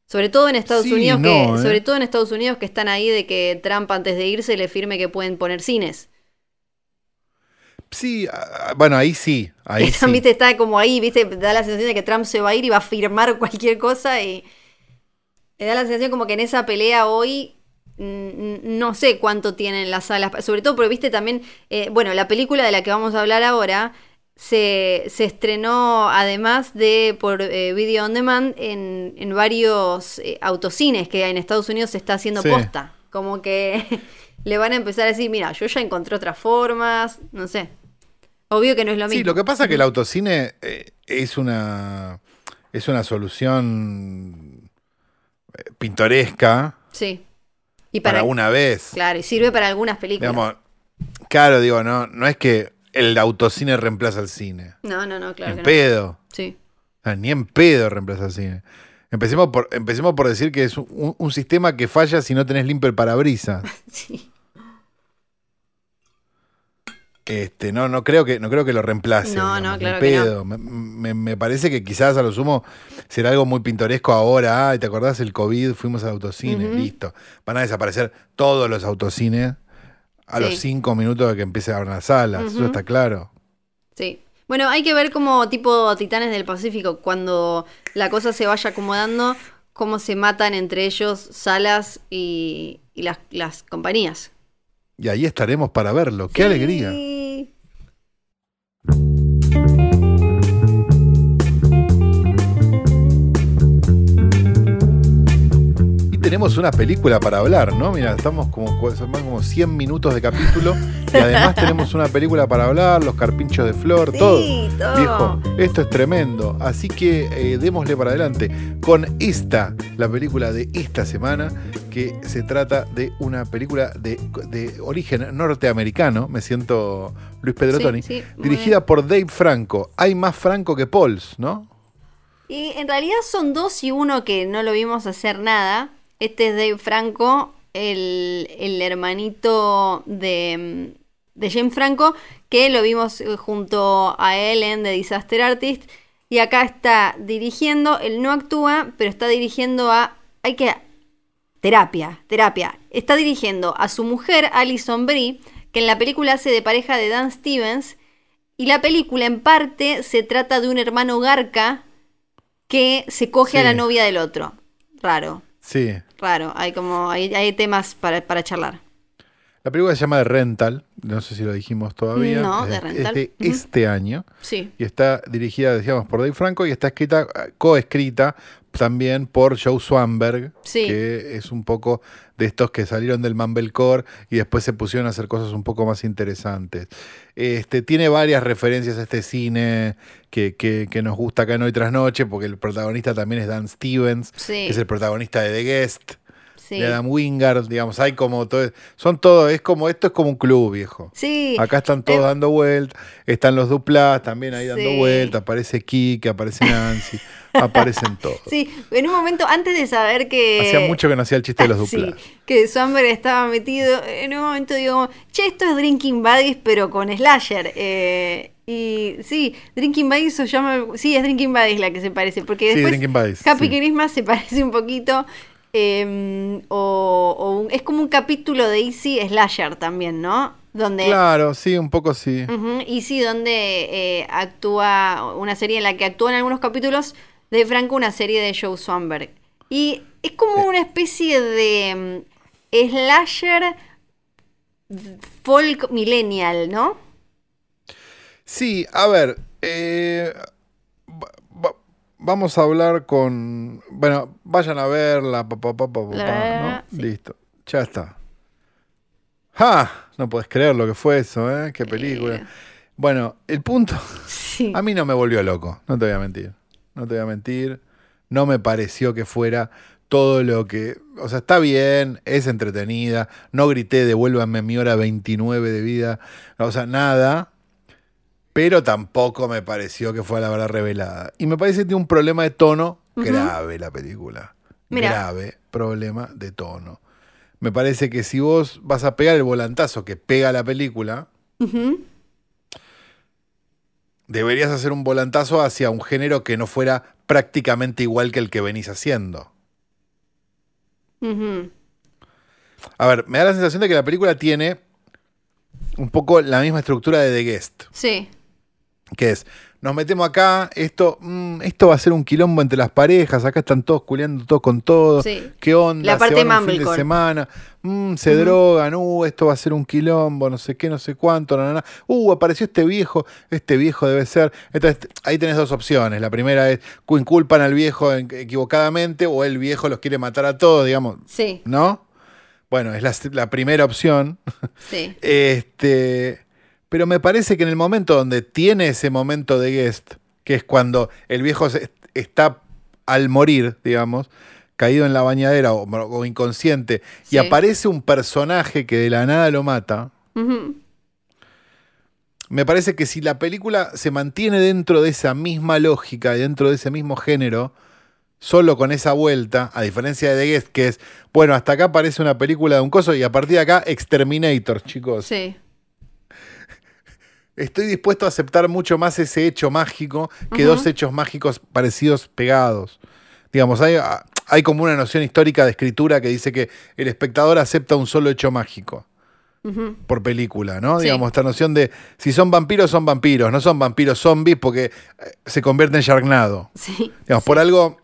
Sobre todo en Estados Sí, Unidos, no, que, ¿eh? sobre todo en Estados Unidos que están ahí de que Trump antes de irse le firme que pueden poner cines. Sí, ah, bueno, ahí sí. Ahí *laughs* sí. viste, está como ahí, viste, da la sensación de que Trump se va a ir y va a firmar *laughs* cualquier cosa y me da la sensación como que en esa pelea hoy no sé cuánto tienen las salas, sobre todo porque viste también, eh, bueno, la película de la que vamos a hablar ahora se, se estrenó además de por eh, video on demand en, en varios eh, autocines que en Estados Unidos se está haciendo Sí. posta, como que *laughs* le van a empezar a decir, mira, yo ya encontré otras formas, no sé. Obvio que no es lo mismo. Sí, lo que pasa es que el autocine es una es una solución pintoresca Sí. Y para, para, una vez. Claro, y sirve para algunas películas. Digamos, claro, digo, no, no es que el autocine reemplaza al cine. No, no, no, claro en que no. pedo. Sí. O sea, ni en pedo reemplaza al cine. Empecemos por, empecemos por decir que es un, un sistema que falla si no tenés limpio el parabrisas. *laughs* Sí. Este, no, no creo que, no creo que lo reemplace. No, digamos, no, claro que no. pedo. Me, me- me parece que quizás a lo sumo será algo muy pintoresco ahora. Ay, ¿te acordás el COVID? Fuimos al autocine, Ujú. listo. Van a desaparecer todos los autocines a Sí. los cinco minutos de que empiece a abrir las salas. Eso Ujú. está claro. Sí. Bueno, hay que ver como tipo Titanes del Pacífico, cuando la cosa se vaya acomodando, cómo se matan entre ellos salas y, y las, las compañías. Y ahí estaremos para verlo. ¡Qué alegría! Sí. Tenemos una película para hablar, ¿no? Mira, estamos como, son más como 100 minutos de capítulo y además *laughs* tenemos una película para hablar, los carpinchos de flor, Sí, todo. todo. Viejo, esto es tremendo. Así que eh, démosle para adelante con esta, la película de esta semana, que se trata de una película de, de origen norteamericano. Me siento Luis Pedrotoni. Sí, sí, muy dirigida por Dave Franco. Hay más Franco que Pauls, ¿no? Y en realidad son dos y uno que no lo vimos hacer nada. Este es Dave Franco, el, el hermanito de, de James Franco, que lo vimos eh, junto a él en The Disaster Artist. Y acá está dirigiendo, él no actúa, pero está dirigiendo a... Hay que... Terapia, terapia. Está dirigiendo a su mujer, Alison Brie, que en la película hace de pareja de Dan Stevens. Y la película, en parte, se trata de un hermano garca que se coge a la novia del otro. Raro, Sí. raro. Hay como, hay, hay temas para, para charlar. La película se llama The Rental, no sé si lo dijimos todavía. No, es, The es Rental. de Ujú. este año Sí. y está dirigida, decíamos, por Dave Franco y está escrita, coescrita también por Joe Swanberg, Sí. que es un poco de estos que salieron del Mumblecore y después se pusieron a hacer cosas un poco más interesantes. Este, tiene varias referencias a este cine que, que- que nos gusta acá en Hoy Tras Noche, porque el protagonista también es Dan Stevens, Sí. que es el protagonista de The Guest Sí. de Adam Wingard, digamos, hay como todo, son todo, es como, esto es como un club, viejo. Sí. Acá están todos Eh, dando vueltas, están los duplas también ahí dando vueltas, aparece Kike, aparece Nancy, *laughs* aparecen todos. *laughs* Sí, en un momento antes de saber que. Hacía mucho que no hacía el chiste de los *laughs* Sí, duplas. que Swanberg estaba metido. En un momento digo, che, esto es Drinking Buddies, pero con Slasher. Eh, y sí, Drinking Buddies se llama. Sí, es Drinking Buddies la que se parece. Porque Sí, después Drinking Buddies, Happy sí. Christmas se parece un poquito. eh, o o un- es como un capítulo de Easy Slasher también, ¿no? Donde. Claro, sí, un poco sí. Ujú, Y sí, donde eh, actúa una serie en la que actúa en algunos capítulos de Franco, una serie de Joe Swanberg. Y es como una especie de mm, slasher folk millennial, ¿no? Sí, a ver, eh, va- va- vamos a hablar con, bueno, vayan a verla. Listo, ya está. ¡Ja! No puedes creer lo que fue eso, ¿eh? Qué película. Bueno, el punto... Sí. A mí no me volvió loco, no te voy a mentir. No te voy a mentir. No me pareció que fuera todo lo que. O sea, está bien, es entretenida. No grité, devuélvanme mi hora 29 de vida. O sea, nada. Pero tampoco me pareció que fuera la verdad revelada. Y me parece que tiene un problema de tono grave la película. Grave problema de tono. Me parece que si vos vas a pegar el volantazo que pega la película. Deberías hacer un volantazo hacia un género que no fuera prácticamente igual que el que venís haciendo. A ver, me da la sensación de que la película tiene un poco la misma estructura de The Guest, Sí. que es, nos metemos acá, esto, mm, esto va a ser un quilombo entre las parejas, acá están todos culeando todos con todo, Sí. qué onda, La parte se van un fin de semana, mm, se drogan, uh, esto va a ser un quilombo, no sé qué, no sé cuánto, na, na, na. uh, apareció este viejo, este viejo debe ser, entonces ahí tenés dos opciones, la primera es, inculpan al viejo en- equivocadamente o el viejo los quiere matar a todos, digamos, Sí. ¿no? Bueno, es la, la primera opción. Sí. *laughs* Este, pero me parece que en el momento donde tiene ese momento de guest, que es cuando el viejo está al morir, digamos, caído en la bañadera o, o inconsciente, Sí. y aparece un personaje que de la nada lo mata, me parece que si la película se mantiene dentro de esa misma lógica y dentro de ese mismo género, solo con esa vuelta, a diferencia de The Guest, que es, bueno, hasta acá parece una película de un coso y a partir de acá, Exterminator, chicos. Sí. Estoy dispuesto a aceptar mucho más ese hecho mágico que dos hechos mágicos parecidos pegados. Digamos, hay, hay como una noción histórica de escritura que dice que el espectador acepta un solo hecho mágico por película, ¿no? Sí. Digamos, esta noción de si son vampiros, son vampiros, no son vampiros zombies porque eh, se convierte en Sharknado. Sí. Digamos, por algo,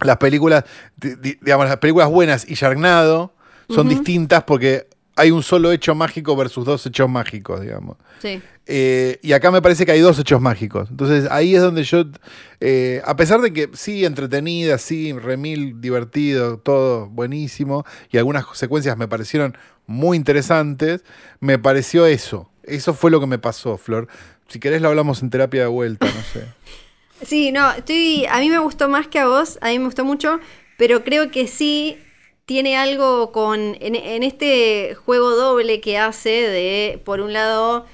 las películas, di- di- digamos, las películas buenas y Sharknado son distintas porque hay un solo hecho mágico versus dos hechos mágicos, digamos. Sí. Eh, y acá me parece que hay dos hechos mágicos. Entonces ahí es donde yo, eh, a pesar de que sí, entretenida, sí, remil, divertido, todo buenísimo, y algunas secuencias me parecieron muy interesantes, me pareció eso. Eso fue lo que me pasó, Flor. Si querés lo hablamos en terapia de vuelta, no sé. *laughs* Sí, no, estoy. A mí me gustó más que a vos, a mí me gustó mucho, pero creo que sí tiene algo con. En, este juego doble que hace de, por un lado,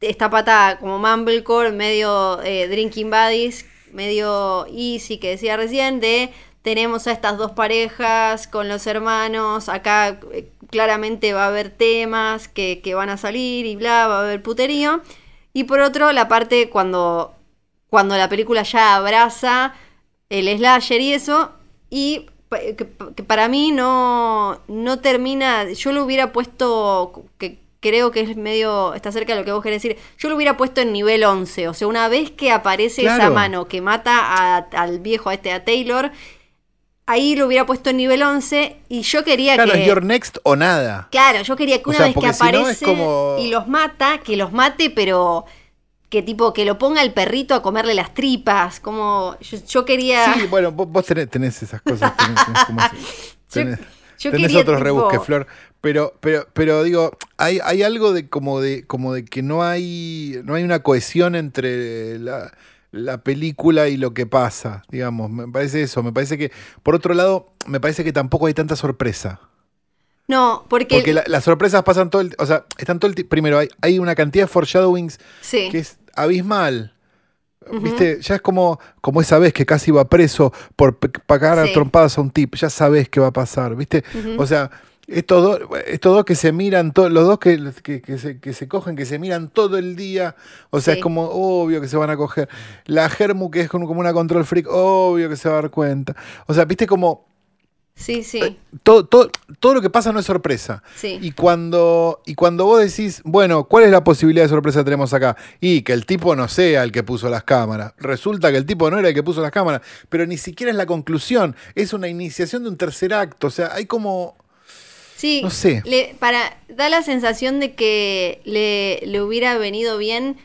esta pata como Mumblecore, medio eh, Drinking Buddies, medio Easy que decía recién, de tenemos a estas dos parejas con los hermanos, acá eh, claramente va a haber temas que, que van a salir y bla, va a haber puterío. Y por otro, la parte cuando, cuando la película ya abraza el slasher y eso, y que, que para mí no, no termina, yo lo hubiera puesto que, creo que es medio, está cerca de lo que vos querés decir. Yo lo hubiera puesto en nivel 11, o sea, una vez que aparece esa Claro. mano que mata a- al viejo, a este, a Taylor, ahí lo hubiera puesto en nivel 11 y yo quería Claro, que... es Your Next o nada. Claro, yo quería que O una sea, vez que si no aparece como- y los mata, que los mate, pero que tipo, que lo ponga el perrito a comerle las tripas, como yo, yo quería... Sí, bueno, vos, vos tenés, tenés esas cosas. *laughs* Tenés, tenés como así. Yo- Tenés, yo tenés quería, otros tipo- rebusques, Flor. Pero, pero, pero digo, hay, hay algo de como de, como de que no hay, no hay una cohesión entre la, la película y lo que pasa, digamos. Me parece eso. Me parece que, por otro lado, me parece que tampoco hay tanta sorpresa. No, porque... Porque la- las sorpresas pasan todo el, o sea, están todo el primero hay, hay una cantidad de foreshadowings sí. que es abismal. ¿Viste? Ya es como, como esa vez que casi iba preso por pagar a trompadas a un tip. Ya sabes qué va a pasar, ¿viste? O sea, estos dos, estos dos que se miran, to- los dos que, que, que se, que se cogen, que se miran todo el día. O sea, Sí. es como obvio que se van a coger. La Germu, que es como, como una control freak, obvio que se va a dar cuenta. O sea, ¿viste? Como Sí, sí, todo, todo, todo lo que pasa no es sorpresa. sí. Y cuando, y cuando vos decís, bueno, ¿cuál es la posibilidad de sorpresa que tenemos acá? Y que el tipo no sea el que puso las cámaras. Resulta que el tipo no era el que puso las cámaras, pero ni siquiera es la conclusión, es una iniciación de un tercer acto. O sea, hay como. Sí, No sé. le- para, da la sensación de que le, le hubiera venido bien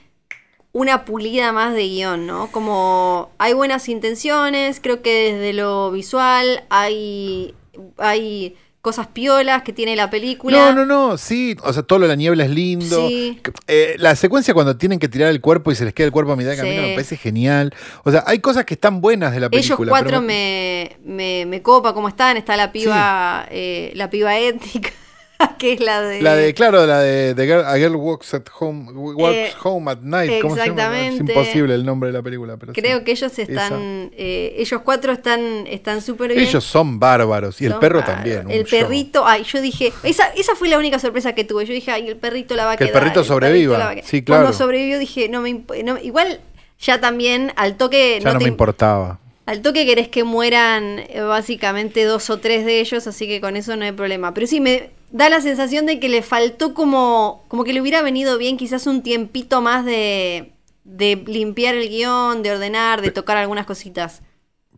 una pulida más de guion, ¿no? Como hay buenas intenciones, creo que desde lo visual hay, hay cosas piolas que tiene la película. No, no, no, sí. O sea, todo lo de la niebla es lindo. Sí. Eh, la secuencia cuando tienen que tirar el cuerpo y se les queda el cuerpo a mitad de Sí. camino me parece genial. O sea, hay cosas que están buenas de la película. Ellos cuatro pero me, me, me copa cómo están, está la piba, eh, la piba étnica, *laughs* que es la de... La de, claro, la de, de Girl- A Girl Walks at Home, Walks Eh, Home at Night. ¿cómo se llama? Es exactamente. imposible el nombre de la película. Pero sí. Creo que ellos están, eh, ellos cuatro están están súper bien. Ellos son bárbaros y el perro bárbaros. también. El show. perrito, ay, yo dije, esa, esa fue la única sorpresa que tuve. Yo dije, ay, el perrito la va a Que el quedar. perrito sobreviva. a quedar. Sí, claro. Cuando sobrevivió dije, no me no- igual ya también al toque Ya no, te me im- importaba. al toque querés que mueran eh, básicamente dos o tres de ellos, así que con eso no hay problema. Pero sí, me da la sensación de que le faltó como, como que le hubiera venido bien quizás un tiempito más de, de limpiar el guion, de ordenar, de tocar algunas cositas.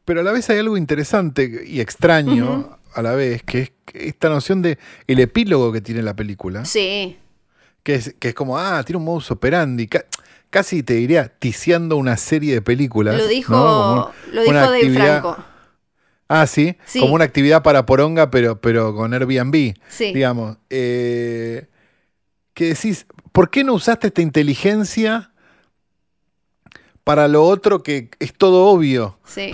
Pero a la vez hay algo interesante y extraño a la vez, que es esta noción de el epílogo que tiene la película. Sí, Que es, que es como, ah, tiene un modus operandi. ca- casi te diría, ticiando una serie de películas. lo dijo, lo dijo Dave Franco. Ah, sí, Sí. como una actividad para Poronga, pero, pero con Airbnb. Sí. Digamos. eh, que decís, ¿por qué no usaste esta inteligencia para lo otro que es todo obvio? Sí.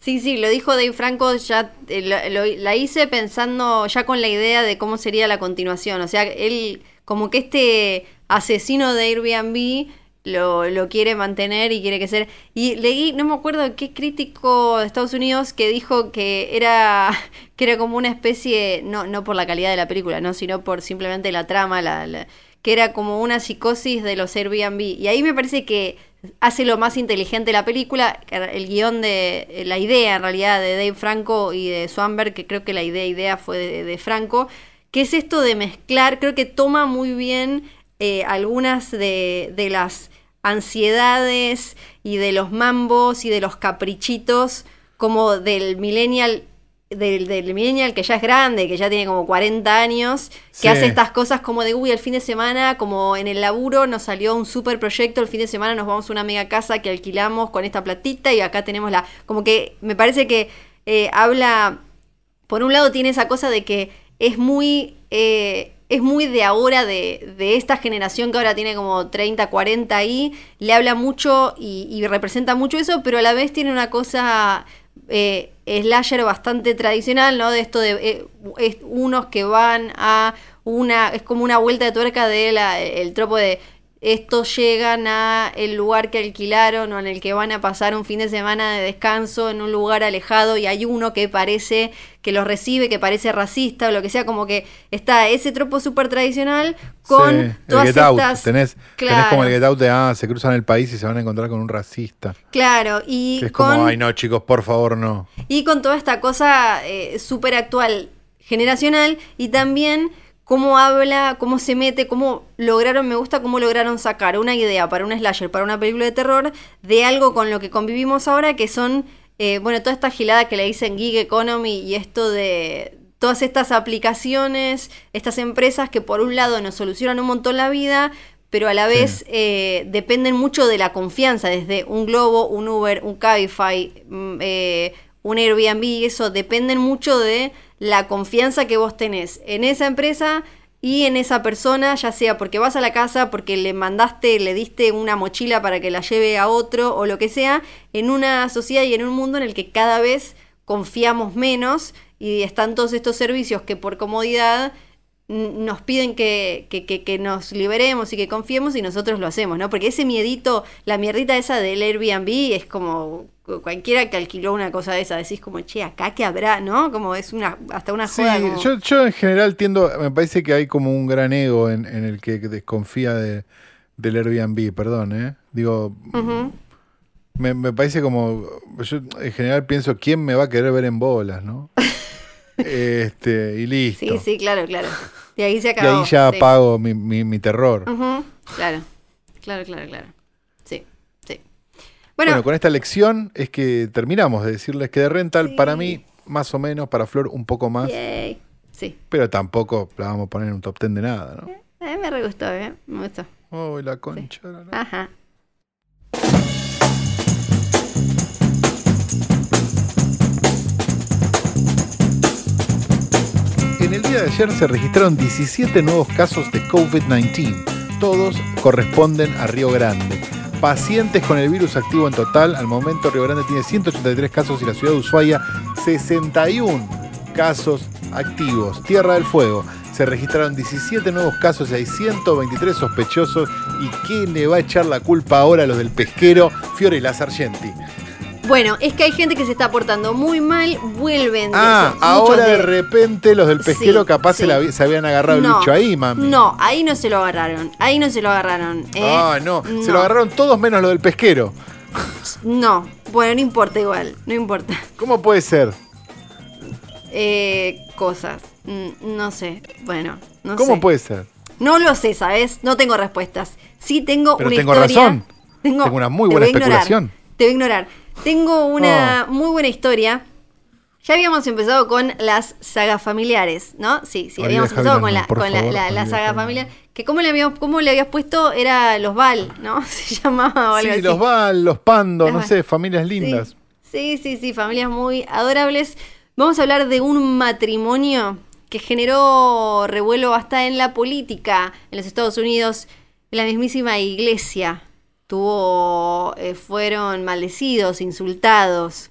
Sí, sí, lo dijo Dave Franco, ya eh, lo- lo- la hice pensando ya con la idea de cómo sería la continuación. O sea, él, como que este asesino de Airbnb lo, lo quiere mantener y quiere que ser. Y leí, no me acuerdo qué crítico de Estados Unidos que dijo que era, *laughs* que era como una especie, no, no por la calidad de la película, no, sino por simplemente la trama, la, que era como una psicosis de los Airbnb. Y ahí me parece que hace lo más inteligente la película, el guion de, eh, la idea en realidad de Dave Franco y de Swanberg, que creo que la idea, idea fue de, de Franco, que es esto de mezclar, creo que toma muy bien eh, algunas de, de las ansiedades y de los mambos y de los caprichitos como del millennial del, del millennial que ya es grande, que ya tiene como 40 años, Sí. que hace estas cosas como de, uy, el fin de semana, como en el laburo nos salió un super proyecto, el fin de semana nos vamos a una mega casa que alquilamos con esta platita y acá tenemos la... Como que me parece que eh, habla, por un lado tiene esa cosa de que es muy... eh, es muy de ahora, de, de esta generación que ahora tiene como 30, 40 ahí, le habla mucho y, representa mucho eso, pero a la vez tiene una cosa eh, slasher bastante tradicional, ¿no? De esto de eh, es unos que van a una, es como una vuelta de tuerca de la, el tropo de estos llegan a el lugar que alquilaron o en el que van a pasar un fin de semana de descanso en un lugar alejado y hay uno que parece que los recibe, que parece racista o lo que sea, como que está ese tropo súper tradicional con Sí, el todas Get Out. estas... Tenés, tenés Claro. como el Get Out de, ah, se cruzan el país y se van a encontrar con un racista. Claro, y Que es con... como, ay no, chicos, por favor, no. Y con toda esta cosa eh, súper actual, generacional, y también cómo habla, cómo se mete, cómo lograron, me gusta cómo lograron sacar una idea para un slasher, para una película de terror, de algo con lo que convivimos ahora, que son, eh, bueno, toda esta gilada que le dicen gig economy y esto de todas estas aplicaciones, estas empresas que por un lado nos solucionan un montón la vida, pero a la vez eh, dependen mucho de la confianza, desde un Globo, un Uber, un Cabify, mm, eh, un Airbnb, eso dependen mucho de la confianza que vos tenés en esa empresa y en esa persona, ya sea porque vas a la casa, porque le mandaste, le diste una mochila para que la lleve a otro o lo que sea, en una sociedad y en un mundo en el que cada vez confiamos menos y están todos estos servicios que por comodidad nos piden que, que, que, nos liberemos y que confiemos y nosotros lo hacemos, ¿no? Porque ese miedito, la mierdita esa del Airbnb es como cualquiera que alquiló una cosa de esa, decís como, che, acá que habrá, ¿no? Como es una, hasta una Sí, joda. como- yo, yo en general tiendo, me parece que hay como un gran ego en, en el que desconfía de, del Airbnb, perdón, ¿eh? Digo, me, me parece como, yo en general pienso, ¿quién me va a querer ver en bolas, no? *laughs* este, y listo. Sí, sí, claro, claro. Y ahí se y acabó. ahí ya sí. apago mi, mi, mi terror. Claro, claro, claro, claro. Bueno, Bueno, con esta lección es que terminamos de decirles que de rental, Sí. para mí, más o menos, para Flor, un poco más, yay. Sí. pero tampoco la vamos a poner en un top ten de nada, ¿no? Eh, me re gustó, ¿eh? Me gustó. Oh, la concha. la. Ajá. En el día de ayer se registraron 17 nuevos casos de COVID-19. Todos corresponden a Río Grande. Pacientes con el virus activo en total. Al momento Río Grande tiene 183 casos y la ciudad de Ushuaia 61 casos activos. Tierra del Fuego. Se registraron 17 nuevos casos y hay 123 sospechosos. ¿Y quién le va a echar la culpa ahora a los del pesquero? Fiorella Sargenti. Bueno, es que hay gente que se está portando muy mal, vuelven. de Ah, esos- ahora de repente los del pesquero Sí, capaz sí. se, la- se habían agarrado el bicho ahí, mami. No, ahí no se lo agarraron. Ahí no se lo agarraron. ¿eh? Ah, no. Se lo agarraron todos menos lo del pesquero. No, bueno, no importa igual, no importa. ¿Cómo puede ser? Eh, cosas, no sé, bueno, no ¿Cómo sé. puede ser? No lo sé, ¿sabes? No tengo respuestas. Sí tengo Pero una tengo historia. razón. Tengo una muy buena ignorar, especulación. Te voy a ignorar. Tengo una muy buena historia. Ya habíamos empezado con las sagas familiares, ¿no? Sí, sí, habíamos empezado con la, con la, favor, la- la Olivia saga familiar. Que como le, habíamos, cómo le habías puesto era los Val, ¿no? *laughs* Se llamaba o algo Sí, así. los Val, los Pando, no Val. sé, familias lindas. Sí, sí, sí, familias muy adorables. Vamos a hablar de un matrimonio que generó revuelo hasta en la política en los Estados Unidos. La mismísima iglesia tuvo, eh, fueron maldecidos, insultados,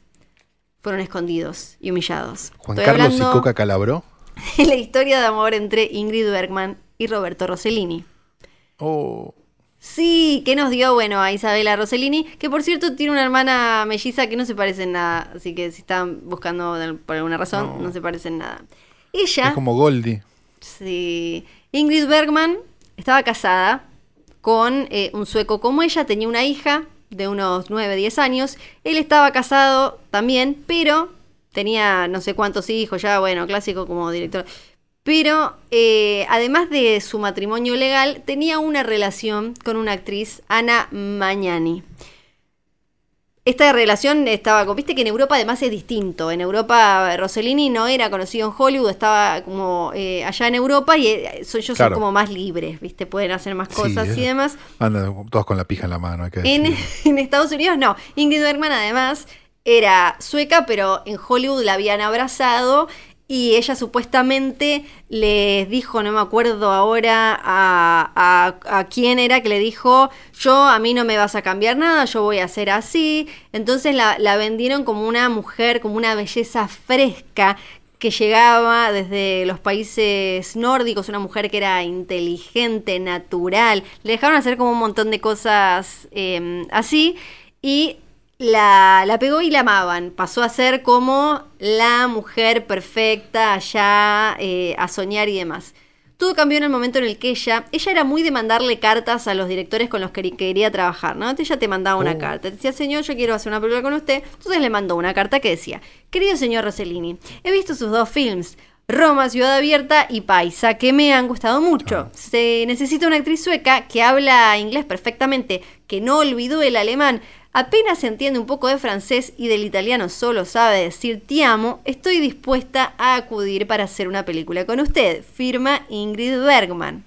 fueron escondidos y humillados. Juan Estoy Carlos y Coca Calabró. *laughs* de la historia de amor entre Ingrid Bergman y Roberto Rossellini. Oh, Sí, que nos dio, bueno, a Isabela Rossellini, que por cierto tiene una hermana melliza que no se parece en nada, así que si están buscando por alguna razón, no, No. se parece en nada. Ella, es como Goldie. sí, Ingrid Bergman, estaba casada con eh, un sueco como ella, tenía una hija de unos 9, 10 años, él estaba casado también, pero tenía no sé cuántos hijos, ya, bueno, clásico como director. Pero eh, además de su matrimonio legal, tenía una relación con una actriz, Ana Magnani. Esta relación estaba, viste que en Europa además es distinto. En Europa Rossellini no era conocido en Hollywood, estaba como eh, allá en Europa y eh, ellos Claro. son como más libres, viste, pueden hacer más Sí, cosas y eso. demás. Andan todos con la pija en la mano. Hay que En, *laughs* en Estados Unidos no. Ingrid Bergman además era sueca, pero en Hollywood la habían abrazado y ella supuestamente les dijo, no me acuerdo ahora a, quién era que le dijo, yo a mí no me vas a cambiar nada, yo voy a ser así. Entonces la, vendieron como una mujer, como una belleza fresca que llegaba desde los países nórdicos, una mujer que era inteligente, natural. Le dejaron hacer como un montón de cosas eh, así y la, la pegó y la amaban. Pasó a ser como la mujer perfecta allá eh, a soñar y demás. Todo cambió en el momento en el que ella, ella era muy de mandarle cartas a los directores con los que quería trabajar, ¿no? Entonces ella te mandaba una Oh. carta, te decía, señor, yo quiero hacer una película con usted. Entonces le mandó una carta que decía, querido señor Rossellini, he visto sus dos films, Roma, Ciudad Abierta y Paisa, que me han gustado mucho. Se necesita una actriz sueca que habla inglés perfectamente, que no olvidó el alemán, apenas entiende un poco de francés y del italiano solo sabe decir ti amo, estoy dispuesta a acudir para hacer una película con usted, firma Ingrid Bergman.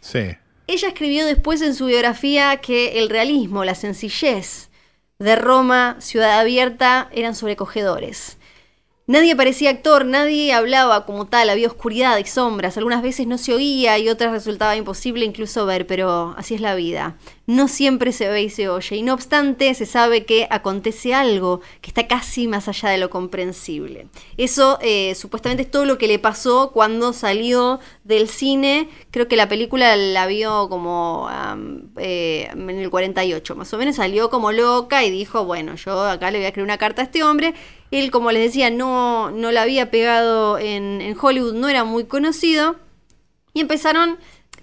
Sí. Ella escribió después en su biografía que el realismo, la sencillez de Roma, ciudad abierta, eran sobrecogedores. Nadie parecía actor, nadie hablaba como tal, había oscuridad y sombras, algunas veces no se oía y otras resultaba imposible incluso ver, pero así es la vida. No siempre se ve y se oye, y no obstante se sabe que acontece algo que está casi más allá de lo comprensible. Eso eh, supuestamente es todo lo que le pasó cuando salió del cine, creo que la película la vio como eh, en el 48, más o menos salió como loca y dijo, bueno, yo acá le voy a escribir una carta a este hombre él, como les decía, no, no la había pegado en, Hollywood, no era muy conocido. Y empezaron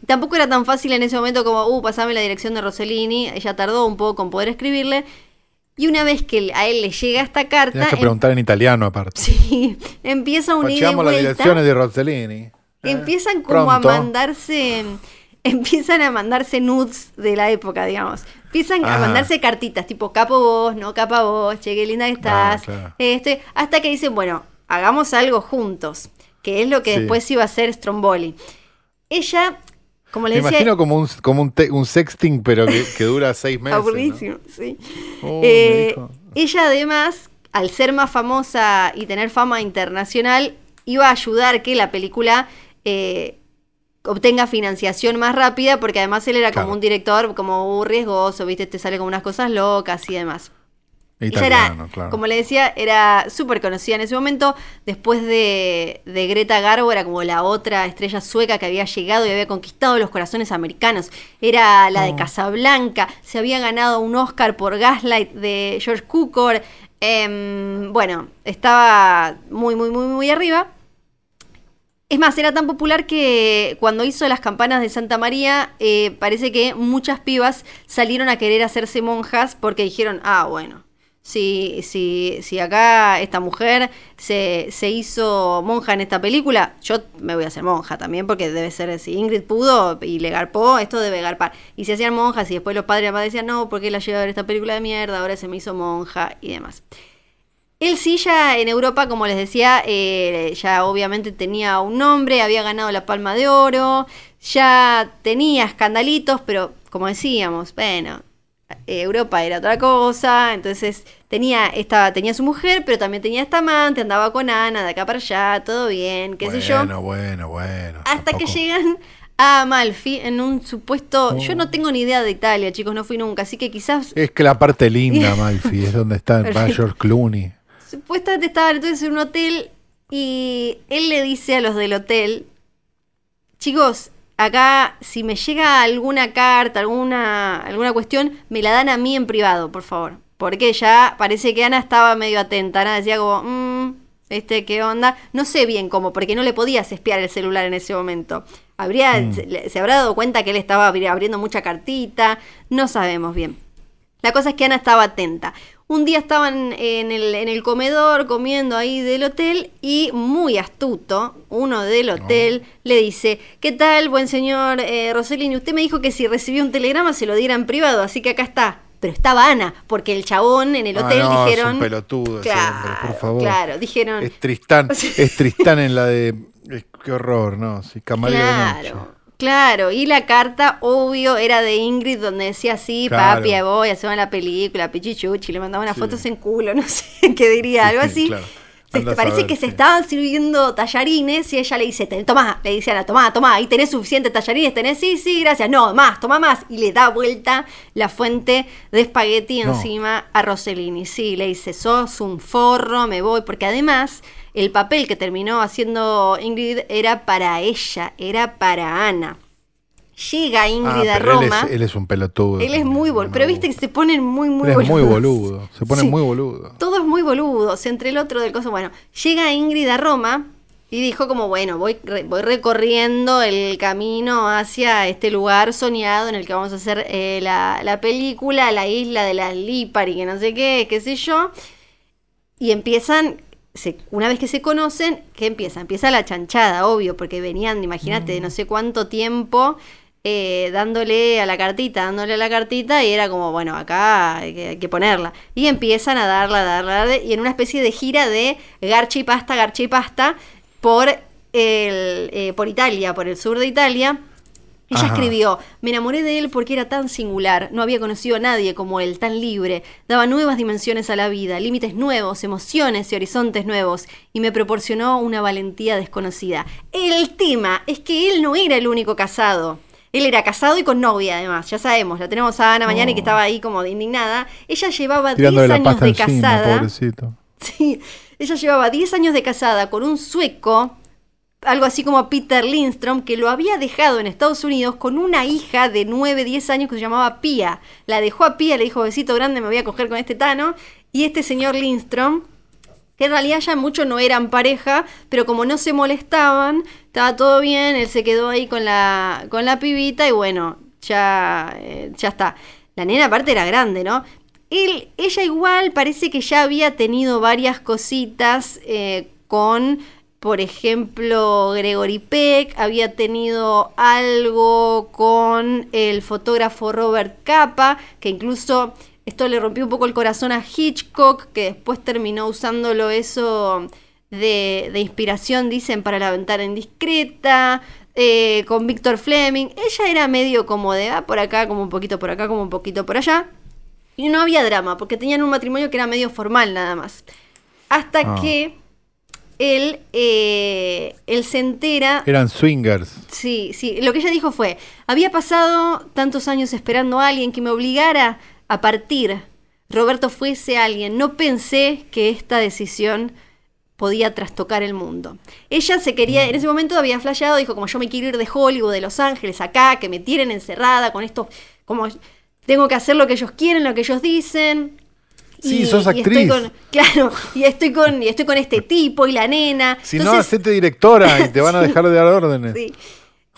tampoco era tan fácil en ese momento como, uh, pasame la dirección de Rossellini. Ella tardó un poco en poder escribirle. Y una vez que a él le llega esta carta. Tienes que em preguntar en italiano, aparte. Sí, *laughs* empieza un ida las direcciones de Rossellini. ¿eh? Empiezan como a mandarse. *laughs* Empiezan a mandarse nudes de la época, digamos. Empiezan a mandarse cartitas, tipo capo vos, no capa vos, che, qué linda estás. este, hasta que dicen, bueno, hagamos algo juntos, que es lo que después iba a ser Stromboli. Ella, como Me decía. imagino como un, como un, sexting, pero que, dura seis *laughs* meses. Aburridísimo, sí. Oh, eh, ella, además, al ser más famosa y tener fama internacional, iba a ayudar que la película. Eh, obtenga financiación más rápida, porque además él era como un director como riesgoso, ¿viste? Te sale con unas cosas locas y demás. Ella era, como le decía, era súper conocida en ese momento. Después de, Greta Garbo, era como la otra estrella sueca que había llegado y había conquistado los corazones americanos. Era la de oh. Casablanca. Se había ganado un Oscar por Gaslight de George Cukor. Em, bueno, estaba muy, muy, muy, muy arriba. Es más, era tan popular que cuando hizo las campanas de Santa María, eh, parece que muchas pibas salieron a querer hacerse monjas porque dijeron, ah, bueno, si, si, si acá esta mujer se, se, hizo monja en esta película, yo me voy a hacer monja también, porque debe ser, si Ingrid pudo y le garpó, esto debe garpar. Y se hacían monjas y después los padres y decían, no, porque la llevé a ver esta película de mierda, ahora se me hizo monja y demás. Él sí ya en Europa, como les decía, eh, ya obviamente tenía un nombre, había ganado la Palma de Oro, ya tenía escandalitos, pero como decíamos, bueno, Europa era otra cosa, entonces tenía esta, tenía su mujer, pero también tenía esta amante, andaba con Ana de acá para allá, todo bien, qué sé yo. Bueno, bueno, bueno. Hasta que llegan a Amalfi en un supuesto. Yo no oh. tengo ni idea de Italia, chicos, no fui nunca, así que quizás. Es que la parte linda, *laughs* Amalfi, es donde está el Mayor Clooney. Supuestamente estaban entonces en un hotel y él le dice a los del hotel, chicos, acá si me llega alguna carta, alguna, alguna cuestión, me la dan a mí en privado, por favor. Porque ya parece que Ana estaba medio atenta. Ana decía como, mmm, este, ¿qué onda? No sé bien cómo, porque no le podías espiar el celular en ese momento. Habría, mm. se, se, habrá dado cuenta que él estaba abriendo mucha cartita, no sabemos bien. La cosa es que Ana estaba atenta. Un día estaban en el, en el comedor comiendo ahí del hotel y muy astuto, uno del hotel le dice, ¿qué tal, buen señor eh, Rossellini? Usted me dijo que si recibió un telegrama se lo diera en privado, así que acá está. Pero estaba Ana, porque el chabón en el ah, hotel dijeron... Es un pelotudo claro, por favor. Claro, dijeron... Es Tristán, *laughs* es Tristán en la de... Qué horror, ¿no? Sí, camarero claro. Claro, y la carta, obvio, era de Ingrid, donde decía así, papi, voy, hacemos la película, pichichuchi, le mandaba unas fotos en culo, *laughs* no sé qué diría, algo así. Parece que se estaban sirviendo tallarines y ella le dice, toma, le dice a Ana, toma, toma, ahí tenés suficiente tallarines, tenés, sí, sí, gracias, no, más, toma más. Y le da vuelta la fuente de espagueti encima a Rossellini. Sí, le dice, sos un forro, me voy, porque además el papel que terminó haciendo Ingrid era para ella, era para Ana. Llega ah, Ingrid a Roma. Él es, un pelotudo. Él es muy boludo. Pero viste que se ponen muy, muy boludos. Es muy boludo. Se ponen muy boludo. Todo es muy boludo. Entre el otro del coso. Bueno, llega Ingrid a Roma y dijo como, bueno, voy, voy recorriendo el camino hacia este lugar soñado en el que vamos a hacer eh, la, la, película, la isla de las Lipari, que no sé qué, qué sé yo. Y empiezan se- una vez que se conocen, ¿qué empieza? Empieza la chanchada, obvio, porque venían, imagínate, de no sé cuánto tiempo eh, dándole a la cartita, dándole a la cartita, y era como, bueno, acá hay que, hay que ponerla. Y empiezan a darla, darla, darla, y en una especie de gira de garcha y pasta, garcha y pasta, por, el, eh, por Italia, por el sur de Italia. Ella Ajá. escribió, me enamoré de él porque era tan singular, no había conocido a nadie como él, tan libre, daba nuevas dimensiones a la vida, límites nuevos, emociones y horizontes nuevos, y me proporcionó una valentía desconocida. El tema es que él no era el único casado. Él era casado y con novia además, ya sabemos, la tenemos a Ana mañana y que Oh. estaba ahí como de indignada. Ella llevaba 10 Tirándole la años pasta de encima, casada. pobrecito. Sí, ella llevaba 10 años de casada con un sueco, algo así como Peter Lindstrom, que lo había dejado en Estados Unidos con una hija de 9, 10 años que se llamaba Pia. La dejó a Pia, le dijo, besito grande, me voy a coger con este Tano. Y este señor Lindstrom, que en realidad ya muchos no eran pareja, pero como no se molestaban, estaba todo bien, él se quedó ahí con la, con la pibita y bueno, ya, eh, ya está. La nena aparte era grande, ¿no? Él, ella igual parece que ya había tenido varias cositas eh, con, por ejemplo, Gregory Peck, había tenido algo con el fotógrafo Robert Capa, que incluso esto le rompió un poco el corazón a Hitchcock, que después terminó usándolo eso de, de inspiración, dicen, para la ventana indiscreta. eh, con Víctor Fleming. Ella era medio como de ah, por acá, como un poquito por acá, como un poquito por allá. Y no había drama, porque tenían un matrimonio que era medio formal nada más. Hasta Ah. que él, eh, él se entera Eran swingers. Sí, sí. Lo que ella dijo fue, había pasado tantos años esperando a alguien que me obligara a partir. Roberto fue ese alguien. No pensé que esta decisión podía trastocar el mundo. Ella se quería, en ese momento había flasheado, dijo, como yo me quiero ir de Hollywood, de Los Ángeles, acá, que me tienen encerrada con esto, como tengo que hacer lo que ellos quieren, lo que ellos dicen. Sí, sos estoy actriz. con- *laughs* claro, y estoy con, y estoy con este tipo y la nena. Si no, hacete directora y te van a *laughs* dejar de dar órdenes. Sí.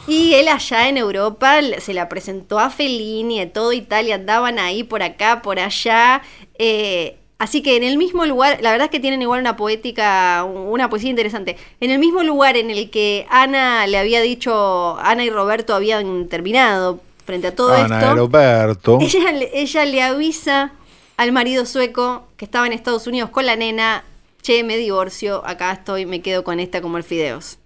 Y él allá en Europa se la presentó a Fellini, de todo Italia, andaban ahí por acá, por allá. eh, así que en el mismo lugar, la verdad es que tienen igual una poética, una poesía interesante. En el mismo lugar en el que Ana le había dicho, Ana y Roberto habían terminado frente a todo Ana esto. Roberto. Ella, le- ella le avisa al marido sueco que estaba en Estados Unidos con la nena, che, me divorcio, acá estoy, me quedo con esta como el fideos.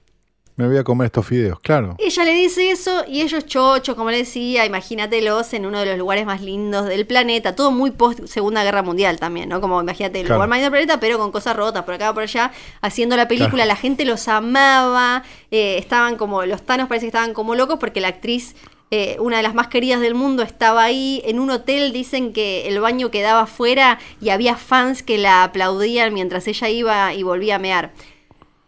Me voy a comer estos fideos, claro. Ella le dice eso y ellos chochos, como le decía, imagínatelos en uno de los lugares más lindos del planeta, todo muy post Segunda Guerra Mundial también, ¿no? Como imagínate el Claro. lugar más lindo del planeta, pero con cosas rotas por acá por allá, haciendo la película, Claro. la gente los amaba, eh, estaban como, los Thanos parece que estaban como locos porque la actriz, eh, una de las más queridas del mundo, estaba ahí, en un hotel dicen que el baño quedaba afuera y había fans que la aplaudían mientras ella iba y volvía a mear.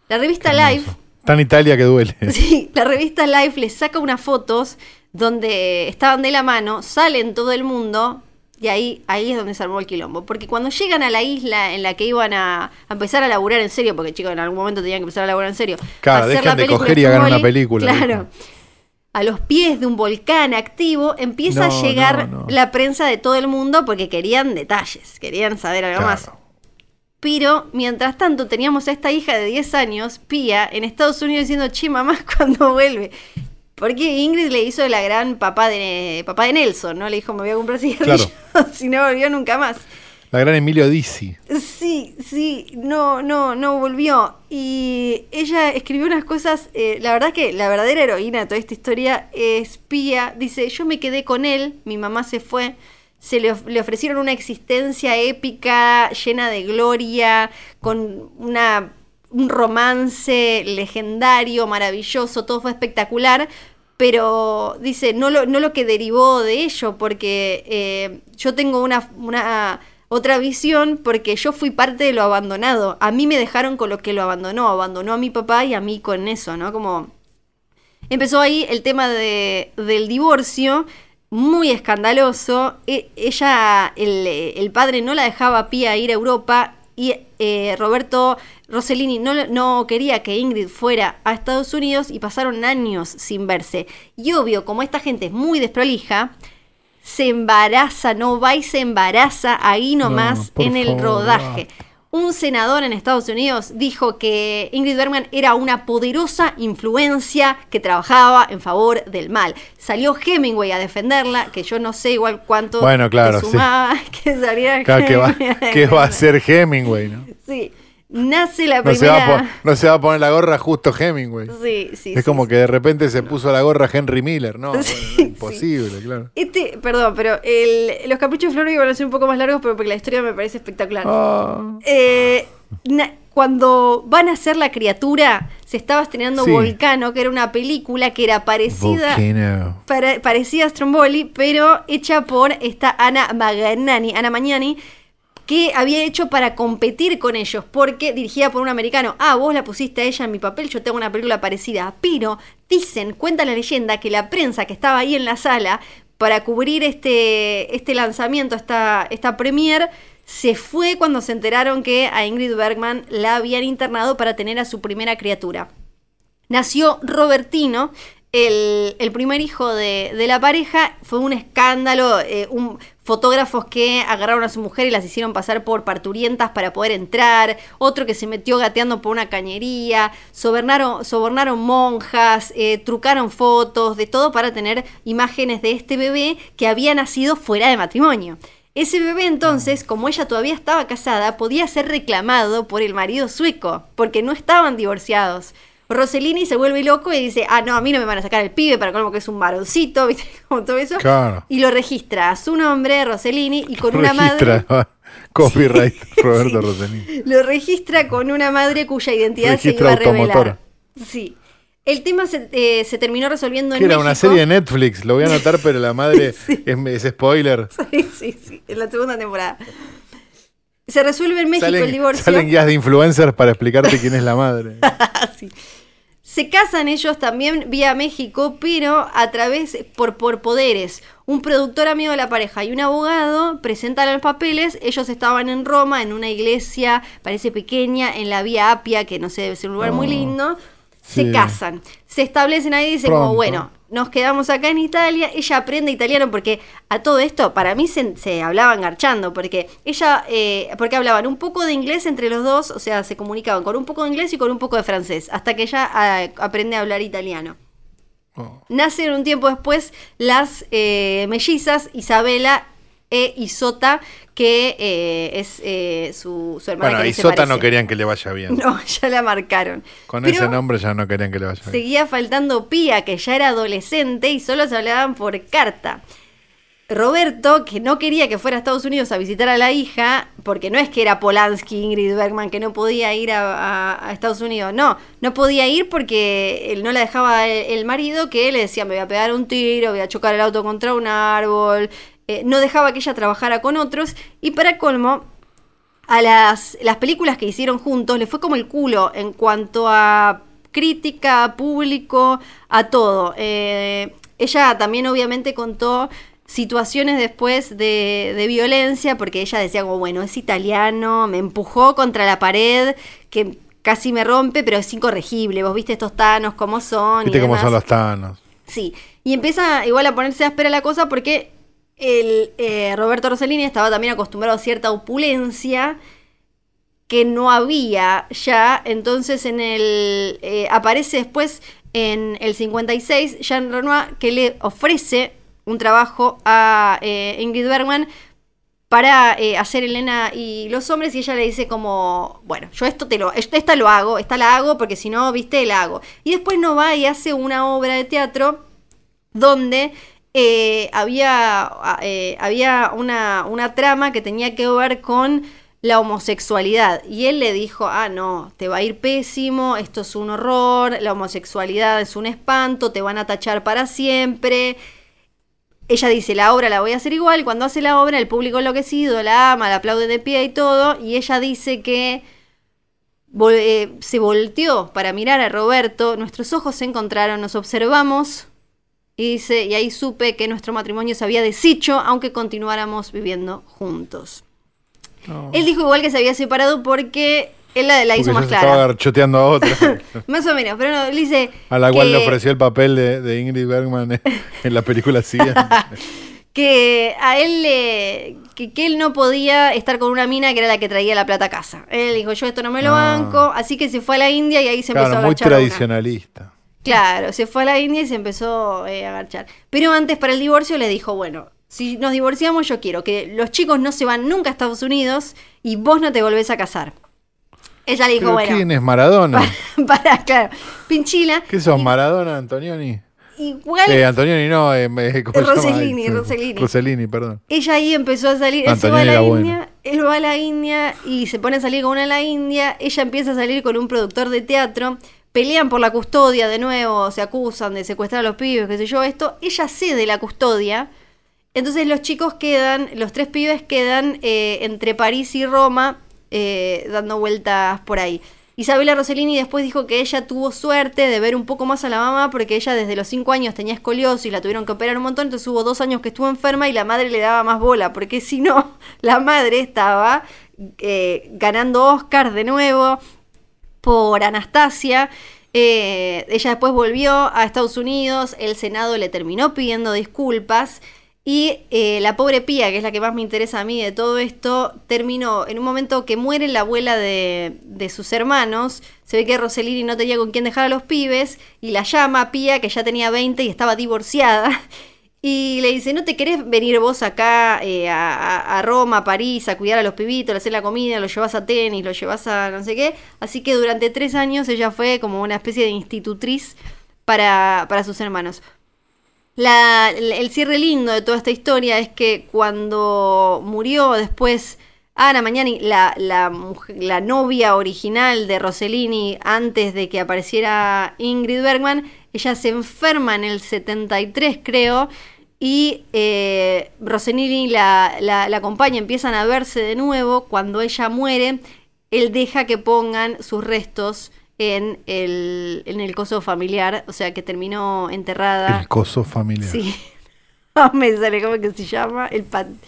La revista Life Tan Italia que duele. *laughs* Sí, la revista Life les saca unas fotos donde estaban de la mano, salen todo el mundo y ahí, ahí es donde se armó el quilombo. Porque cuando llegan a la isla en la que iban a, a empezar a laburar en serio, porque chicos en algún momento tenían que empezar a laburar en serio. Claro, la de película coger y hagan una película, Claro. A los pies de un volcán activo empieza No, a llegar no, no. la prensa de todo el mundo porque querían detalles, querían saber algo más. Claro. Pero mientras tanto teníamos a esta hija de 10 años, Pía, en Estados Unidos diciendo, che, mamá, *laughs* cuando vuelve? Porque Ingrid le hizo la gran papá de, papá de Nelson, ¿no? Le dijo, me voy a comprar cigarrillos, *laughs* si no volvió nunca más. La gran Emilio Dizzi. Sí, sí, no, no, no volvió. Y ella escribió unas cosas, eh, la verdad que la verdadera heroína de toda esta historia es Pía. Dice, yo me quedé con él, mi mamá se fue, se le, le ofrecieron una existencia épica, llena de gloria, con una, un romance legendario, maravilloso, todo fue espectacular. Pero dice, no lo, no lo que derivó de ello, porque eh, yo tengo una, una otra visión porque yo fui parte de lo abandonado. A mí me dejaron con lo que lo abandonó. Abandonó a mi papá y a mí con eso, ¿no? Como empezó ahí el tema de, del divorcio, muy escandaloso. E- ella, el, el padre no la dejaba a Pía ir a Europa y eh, Roberto Rossellini no, no quería que Ingrid fuera a Estados Unidos y pasaron años sin verse. Y obvio, como esta gente es muy desprolija, se embaraza, no va y se embaraza ahí nomás en el favor, rodaje. Un senador en Estados Unidos dijo que Ingrid Bergman era una poderosa influencia que trabajaba en favor del mal. Salió Hemingway a defenderla, que yo no sé igual cuánto Bueno, claro, que sí. sumaba *laughs* que saliera Claro, ¿qué va, qué va a hacer Hemingway, no? Sí. Nace la No se, va a primera. no se va a poner la gorra justo Hemingway. Sí, sí. es sí, como sí. que de repente se puso la gorra Henry Miller, ¿no? *laughs* Sí, Bueno, imposible, claro. Este, perdón, pero el- los caprichos de iban a ser un poco más largos, pero porque la historia me parece espectacular. Ah. Eh, na- cuando van a hacer la criatura, se estaba estrenando. Volcano, que era una película que era parecida. Para- parecida a Stromboli, pero hecha por esta Ana Magnani, Ana Magnani, que había hecho para competir con ellos, porque dirigida por un americano. Ah, vos la pusiste a ella en mi papel, yo tengo una película parecida. Pero dicen, cuenta la leyenda, que la prensa que estaba ahí en la sala para cubrir este, este lanzamiento, esta, esta premiere, se fue cuando se enteraron que a Ingrid Bergman la habían internado para tener a su primera criatura nació Robertino, el, el primer hijo de, de la pareja. Fue un escándalo, eh, un, fotógrafos que agarraron a su mujer y las hicieron pasar por parturientas para poder entrar, otro que se metió gateando por una cañería, sobornaron, sobornaron monjas, eh, trucaron fotos, de todo para tener imágenes de este bebé que había nacido fuera de matrimonio. Ese bebé entonces, como ella todavía estaba casada, podía ser reclamado por el marido sueco, porque no estaban divorciados. Rossellini se vuelve loco y dice, ah, no, a mí no me van a sacar el pibe para colmo que es un varoncito, *laughs* ¿viste? Como todo eso. Claro. Y lo registra a su nombre, Rossellini, y con una Registra *laughs* madre... copyright *laughs* Roberto Sí. Rossellini. Lo registra con una madre cuya identidad se iba a revelar. Sí. El tema se, eh, se terminó resolviendo en era una serie de Netflix, lo voy a anotar, pero la madre es, es spoiler. Sí, sí, sí, en la segunda temporada. Se resuelve en México el divorcio. salen guías de influencers para explicarte quién es la madre. *laughs* Sí. Se casan ellos también vía México, pero a través, por, por poderes. Un productor amigo de la pareja y un abogado presentan los papeles. Ellos estaban en Roma, en una iglesia, parece pequeña, en la vía Apia, que no sé, debe ser un lugar muy Oh, lindo. Se sí. casan. Se establecen ahí y dicen como, bueno, nos quedamos acá en Italia. Ella aprende italiano porque a todo esto, para mí se, se hablaban garchando, porque ella, eh, porque hablaban un poco de inglés entre los dos, o sea, se comunicaban con un poco de inglés y con un poco de francés, hasta que ella ah, aprende a hablar italiano. Oh. Nacen un tiempo después las eh, mellizas Isabela e Isota, que eh, es eh, su, su hermana Bueno, que y no se querían que le vaya bien. *laughs* No, ya la marcaron. Con Pero ese nombre ya no querían que le vaya bien. Seguía faltando Pía, que ya era adolescente y solo se hablaban por carta. Roberto, que no quería que fuera a Estados Unidos a visitar a la hija, porque no es que era Polanski, Ingrid Bergman, que no podía ir a, a- a Estados Unidos, no, no podía ir porque él no la dejaba el, el marido, que le decía, me voy a pegar un tiro, voy a chocar el auto contra un árbol, eh, no dejaba que ella trabajara con otros, y para colmo, a las, las películas que hicieron juntos le fue como el culo en cuanto a crítica, público, a todo. Eh, ella también obviamente contó situaciones después de, de violencia, porque ella decía como, bueno, es italiano, me empujó contra la pared, que casi me rompe, pero es incorregible. Vos viste estos tanos, cómo son. y Viste cómo son los tanos. Sí, y empieza igual a ponerse áspera la cosa porque el eh, Roberto Rossellini estaba también acostumbrado a cierta opulencia que no había ya. Entonces en el eh, aparece después en el 56 Jean Renoir que le ofrece un trabajo a eh, Ingrid Bergman para hacer Elena y los hombres y ella le dice como, bueno, yo esto te lo, esta lo hago, esta la hago porque si no, viste, la hago. Y después no va y hace una obra de teatro donde eh, había, ah, eh, había una, una trama que tenía que ver con la homosexualidad. Y él le dijo, ah, no, te va a ir pésimo, esto es un horror, la homosexualidad es un espanto, te van a tachar para siempre. Ella dice, la obra la voy a hacer igual. Cuando hace la obra, el público enloquecido la ama, la aplaude de pie y todo. Y ella dice que eh, se volteó para mirar a Roberto. Nuestros ojos se encontraron, nos observamos. Y dice, y ahí supe que nuestro matrimonio se había deshecho, aunque continuáramos viviendo juntos. No. Él dijo igual que se había separado porque él la, la hizo más clara. estaba garchoteando a otra. *laughs* Más o menos, pero no, él dice. A la cual que- le ofreció el papel de, de Ingrid Bergman en- *laughs* en la película siguiente. *laughs* que a él le, que, que él no podía estar con una mina que era la que traía la plata a casa. Él dijo, yo esto no me lo Ah. banco, así que se fue a la India y ahí se Claro, empezó a muy una. Claro, se fue a la India y se empezó eh, a agachar. Pero antes para el divorcio le dijo, bueno, si nos divorciamos yo quiero que los chicos no se van nunca a Estados Unidos y vos no te volvés a casar. Ella le dijo, ¿Pero bueno, quién es Maradona? *laughs* para, claro, Pinchila. ¿Qué sos, Maradona, Antonioni? Igual Eh, Antonioni no, eh, eh. Rossellini. Rossellini. Rossellini, perdón. ella ahí empezó a salir, él se va a la bueno. India, él va a la India y se pone a salir con una en la India, ella empieza a salir con un productor de teatro, pelean por la custodia de nuevo, se acusan de secuestrar a los pibes, qué sé yo, esto, ella cede la custodia, entonces los chicos quedan, los tres pibes quedan eh, entre París y Roma eh, dando vueltas por ahí. Isabela Rossellini después dijo que ella tuvo suerte de ver un poco más a la mamá porque ella desde los 5 años tenía escoliosis y la tuvieron que operar un montón, entonces hubo dos años que estuvo enferma y la madre le daba más bola, porque si no, *laughs* la madre estaba eh, ganando Oscar de nuevo por Anastasia. Eh, ella después volvió a Estados Unidos, el Senado le terminó pidiendo disculpas y eh, la pobre Pía, que es la que más me interesa a mí de todo esto, terminó en un momento que muere la abuela de, de sus hermanos. Se ve que Rossellini no tenía con quién dejar a los pibes y la llama Pía, que ya tenía 20 y estaba divorciada. *laughs* Y le dice, ¿no te querés venir vos acá eh, a, Roma, a París, a cuidar a los pibitos, a hacer la comida, los llevas a tenis, los llevas a no sé qué? Así que durante tres años ella fue como una especie de institutriz para, para sus hermanos. La- el cierre lindo de toda esta historia es que cuando murió después Ana Mañani, la, la, la novia original de Rossellini, antes de que apareciera Ingrid Bergman, ella se enferma en el 73, creo, y eh, Rossellini la, la, la acompaña, empiezan a verse de nuevo. Cuando ella muere, él deja que pongan sus restos en el, en el coso familiar, o sea que terminó enterrada. El coso familiar. Sí. No *laughs* me sale cómo que se llama. El pan-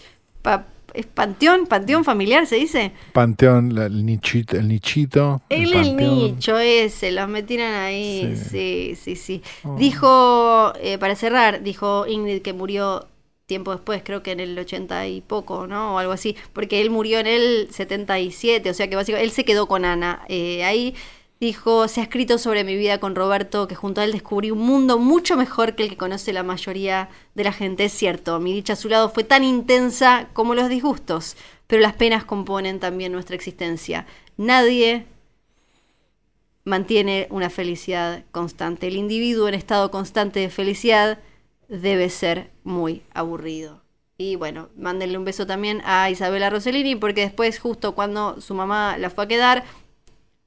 pa- ¿Es panteón? ¿Panteón familiar se dice? Panteón, la- el nichito. El nichito El, el nicho ese, los metieron ahí. Sí, sí, sí. Oh. Dijo, eh, para cerrar, dijo Ingrid que murió tiempo después, creo que en el 80 y poco, ¿no? O algo así, porque él murió en el 77, o sea que básicamente él se quedó con Ana. Eh, ahí dijo, se ha escrito sobre mi vida con Roberto, que junto a él descubrí un mundo mucho mejor que el que conoce la mayoría de la gente. Es cierto, mi dicha a su lado fue tan intensa como los disgustos, pero las penas componen también nuestra existencia. Nadie mantiene una felicidad constante. El individuo en estado constante de felicidad debe ser muy aburrido. Y bueno, mándenle un beso también a Isabela Rossellini, porque después, justo cuando su mamá la fue a quedar,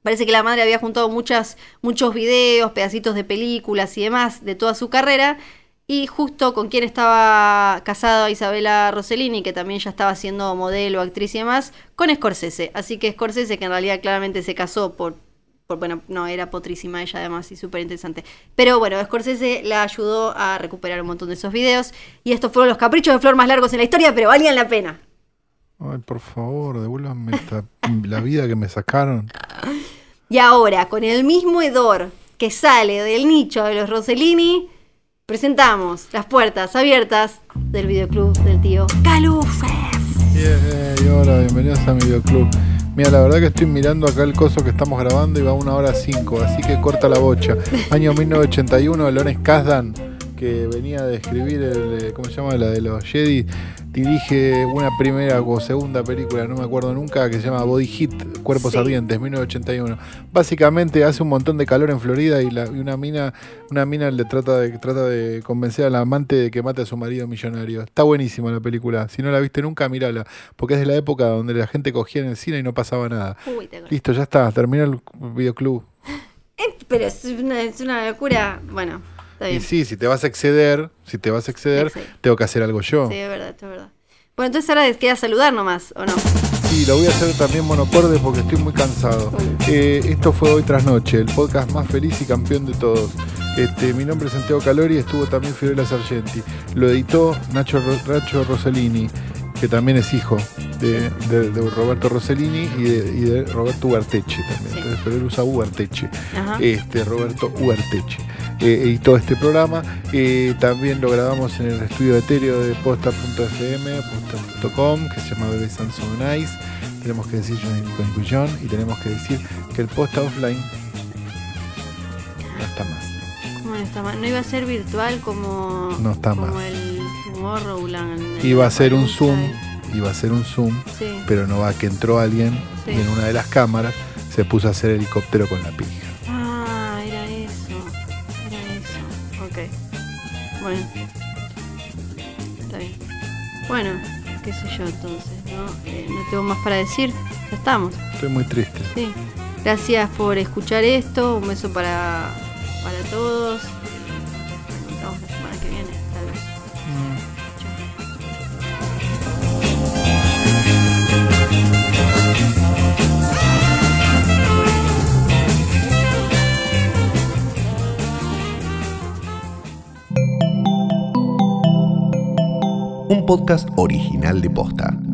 parece que la madre había juntado muchas, muchos videos, pedacitos de películas y demás de toda su carrera. Y justo con quien estaba casada Isabela Rossellini, que también ya estaba siendo modelo, actriz y demás, con Scorsese. Así que Scorsese, que en realidad claramente se casó por, por bueno, no, era potrísima ella además y súper interesante. Pero bueno, Scorsese la ayudó a recuperar un montón de esos videos. Y estos fueron los caprichos de Flor más largos en la historia, pero valían la pena. Ay, por favor, devuélvanme esta- la vida que me sacaron. Y ahora, con el mismo hedor que sale del nicho de los Rossellini, presentamos las puertas abiertas del videoclub del tío Calufe. Yeah, y hola, bienvenidos a mi videoclub. Mira, la verdad que estoy mirando acá el coso que estamos grabando y va a una hora cinco, así que corta la bocha. Año 1981, Lones Kazdan, que venía de escribir, el, ¿cómo se llama? La de los Jedi, dirige una primera o segunda película, no me acuerdo nunca, que se llama Body Hit, Cuerpos Sí. Ardientes, 1981. Básicamente hace un montón de calor en Florida y, la- y una mina una mina le trata de, trata de convencer al amante de que mate a su marido millonario. Está buenísima la película. Si no la viste nunca, mírala. Porque es de la época donde la gente cogía en el cine y no pasaba nada. Uy, te. Listo, ya está. Termina el videoclub. *laughs* Eh, Pero es una, es una locura. Bueno, está Y sí, si te vas a exceder, si te vas a exceder, Sí. tengo que hacer algo yo. Sí, es verdad, es verdad. Bueno, entonces ahora les queda saludar nomás, ¿o no? Sí, lo voy a hacer también monocorde porque estoy muy cansado. Eh, esto fue Hoy Tras Noche, el podcast más feliz y campeón de todos. Este, mi nombre es Santiago Calori estuvo también Fiorella Sargenti. Lo editó Nacho, Nacho Rossellini, que también es hijo de, de- de Roberto Rossellini y de, y de Roberto Ugarteche también. Sí. Entonces, pero él usa Ugarteche. Ajá. Este, Roberto Ugarteche. eh, editó este programa. Eh, también lo grabamos en el estudio etéreo de posta.fm, posta.com, que se llama Bebé Samsung Nice. Tenemos que decir John Nico y tenemos que decir que el posta offline no está más. ¿Cómo no está mal? ¿No iba a ser virtual como, No está como más. el Tomorrowland? Iba a ser un Zoom, iba a ser un Zoom, Sí. pero no va que entró alguien Sí. y en una de las cámaras se puso a hacer helicóptero con la pija. Ah, era eso. Era eso. Ok. Bueno. Está bien. Bueno, qué sé yo entonces, ¿no? Eh, no tengo más para decir. Ya estamos. Estoy muy triste. Sí. Gracias por escuchar esto. Un beso para, para todos. Nos encontramos la semana que viene, tal vez. Un podcast original de Posta.